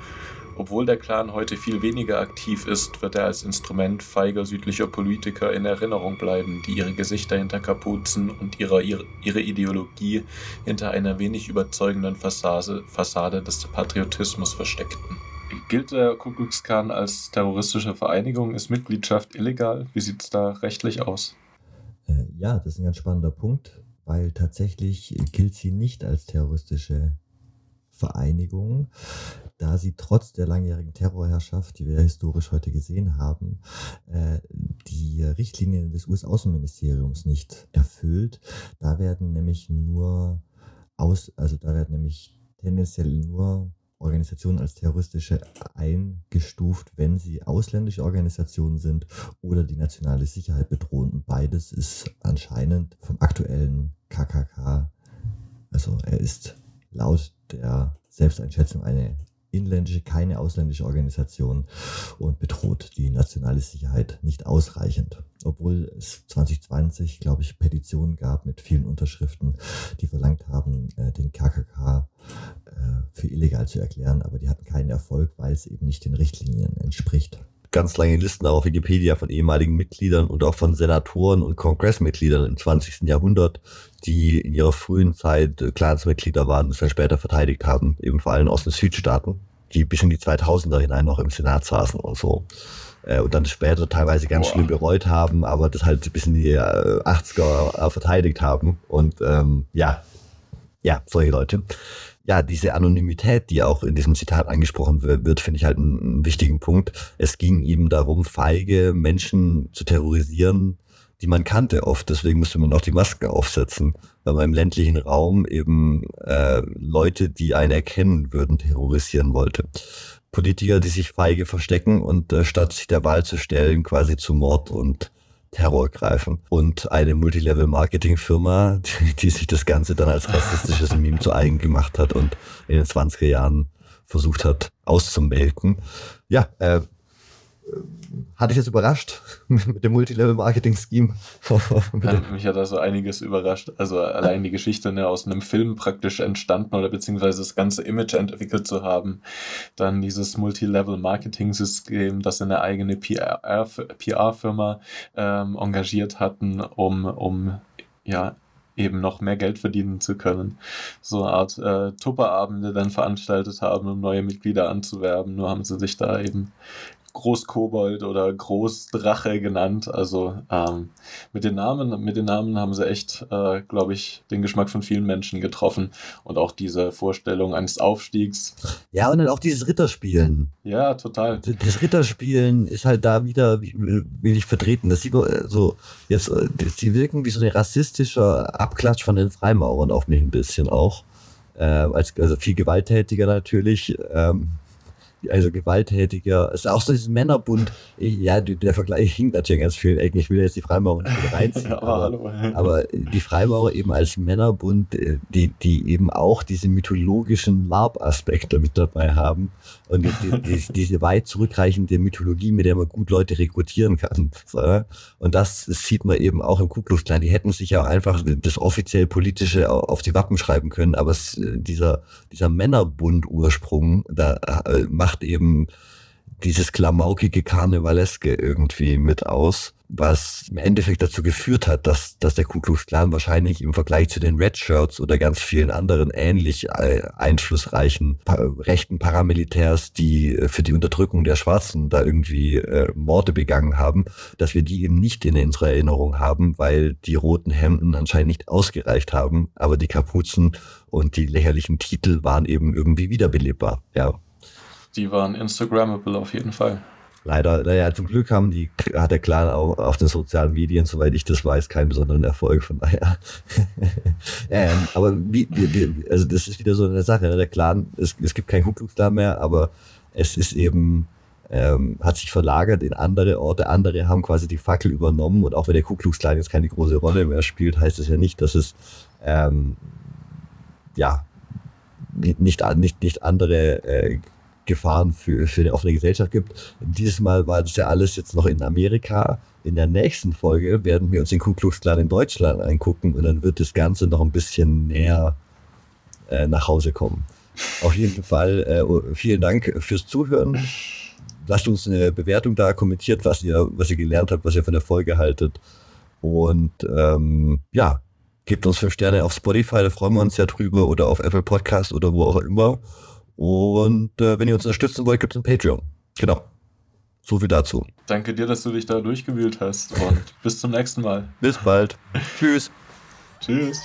Obwohl der Clan heute viel weniger aktiv ist, wird er als Instrument feiger südlicher Politiker in Erinnerung bleiben, die ihre Gesichter hinter Kapuzen und ihre, ihre Ideologie hinter einer wenig überzeugenden Fassade, Fassade des Patriotismus versteckten. Gilt der Ku Klux Klan als terroristische Vereinigung? Ist Mitgliedschaft illegal? Wie sieht es da rechtlich aus? Äh, ja, das ist ein ganz spannender Punkt, weil tatsächlich gilt sie nicht als terroristische Vereinigung da sie trotz der langjährigen Terrorherrschaft, die wir historisch heute gesehen haben, äh, die Richtlinien des US-Außenministeriums nicht erfüllt. Da werden nämlich nur aus, also da werden nämlich tendenziell nur Organisationen als terroristische eingestuft, wenn sie ausländische Organisationen sind oder die nationale Sicherheit bedrohen. Und beides ist anscheinend vom aktuellen KKK Also er ist laut der Selbsteinschätzung eine inländische, keine ausländische Organisation und bedroht die nationale Sicherheit nicht ausreichend. Obwohl es 2020, glaube ich, Petitionen gab mit vielen Unterschriften, die verlangt haben, äh, den KKK äh, für illegal zu erklären, aber die hatten keinen Erfolg, weil es eben nicht den Richtlinien entspricht ganz lange Listen auf Wikipedia von ehemaligen Mitgliedern und auch von Senatoren und Kongressmitgliedern im 20. Jahrhundert, die in ihrer frühen Zeit Clansmitglieder waren und es dann später verteidigt haben, eben vor allem aus den Südstaaten, die bis in die 2000er hinein noch im Senat saßen und so. Äh, und dann später teilweise ganz Boah. schlimm bereut haben, aber das halt bis in die 80er äh, verteidigt haben. Und ähm, ja, ja, solche Leute ja, diese Anonymität, die auch in diesem Zitat angesprochen wird, finde ich halt einen, einen wichtigen Punkt. Es ging ihm darum, feige Menschen zu terrorisieren, die man kannte oft. Deswegen musste man auch die Maske aufsetzen, weil man im ländlichen Raum eben äh, Leute, die einen erkennen würden, terrorisieren wollte. Politiker, die sich feige verstecken und äh, statt sich der Wahl zu stellen, quasi zu Mord und Terror greifen. Und eine Multilevel-Marketing-Firma, *laughs* die, die, sich das Ganze dann als rassistisches *laughs* Meme zu eigen gemacht hat und in den 20er Jahren versucht hat auszumelken. Ja, äh, hatte ich jetzt überrascht *laughs* mit dem Multilevel-Marketing-Scheme? *laughs* ja, mich hat da so einiges überrascht. Also allein die Geschichte ne, aus einem Film praktisch entstanden oder beziehungsweise das ganze Image entwickelt zu haben. Dann dieses Multilevel-Marketing-System, das eine eigene PR-Firma ähm, engagiert hatten, um, um ja, eben noch mehr Geld verdienen zu können. So eine Art äh, Tupperabende dann veranstaltet haben, um neue Mitglieder anzuwerben. Nur haben sie sich da eben Großkobold oder Großdrache genannt. Also ähm, mit, den Namen, mit den Namen haben sie echt, äh, glaube ich, den Geschmack von vielen Menschen getroffen und auch diese Vorstellung eines Aufstiegs. Ja, und dann auch dieses Ritterspielen. Ja, total. Das Ritterspielen ist halt da wieder wenig vertreten. Das sieht man äh, so, jetzt, äh, sie wirken wie so ein rassistischer Abklatsch von den Freimaurern auf mich ein bisschen auch. Äh, als, also viel gewalttätiger natürlich. Ähm, also gewalttätiger. Es ist auch so dieses Männerbund. Ja, der Vergleich hinkt natürlich ganz viel. Ich will jetzt die Freimaurer nicht reinziehen. *laughs* aber, aber, die Freimaurer eben als Männerbund, äh, die, die eben auch diese mythologischen LARP-Aspekte mit dabei haben und die, die, *laughs* diese weit zurückreichende Mythologie, mit der man gut Leute rekrutieren kann. Und das sieht man eben auch im Ku Klux Klan. Die hätten sich ja auch einfach das offiziell politische auf die Wappen schreiben können, aber es, dieser, dieser Männerbund-Ursprung, da äh, macht macht eben dieses klamaukige Karnevaleske irgendwie mit aus, was im Endeffekt dazu geführt hat, dass, dass der Ku Klux Klan wahrscheinlich im Vergleich zu den Red Shirts oder ganz vielen anderen ähnlich äh, einflussreichen rechten Paramilitärs, die äh, für die Unterdrückung der Schwarzen da irgendwie äh, Morde begangen haben, dass wir die eben nicht in unserer Erinnerung haben, weil die roten Hemden anscheinend nicht ausgereicht haben, aber die Kapuzen und die lächerlichen Titel waren eben irgendwie wiederbelebbar. Ja, die waren Instagrammable auf jeden Fall. Leider, naja, zum Glück haben die, hat der Clan auch auf den sozialen Medien, soweit ich das weiß, keinen besonderen Erfolg, von daher. *laughs* ähm, aber wie, wie, also das ist wieder so eine Sache, ne? der Clan, es, es gibt keinen Ku Klux Klan mehr, aber es ist eben, ähm, hat sich verlagert in andere Orte, andere haben quasi die Fackel übernommen und auch wenn der Ku Klux Klan jetzt keine große Rolle mehr spielt, heißt es ja nicht, dass es, ähm, ja, nicht, nicht, nicht andere äh, Gefahren für, für eine offene Gesellschaft gibt. Dieses Mal war das ja alles jetzt noch in Amerika. In der nächsten Folge werden wir uns den Ku Klux Klan in Deutschland angucken und dann wird das Ganze noch ein bisschen näher äh, nach Hause kommen. Auf jeden Fall äh, oh, vielen Dank fürs Zuhören. Lasst uns eine Bewertung da, kommentiert, was ihr, was ihr gelernt habt, was ihr von der Folge haltet. Und ähm, ja, gebt uns fünf Sterne auf Spotify, da freuen wir uns ja drüber, oder auf Apple Podcast oder wo auch immer. Und äh, wenn ihr uns unterstützen wollt, gibt es ein Patreon. Genau. So viel dazu. Danke dir, dass du dich da durchgewühlt hast und bis zum nächsten Mal. Bis bald. *laughs* Tschüss. Tschüss.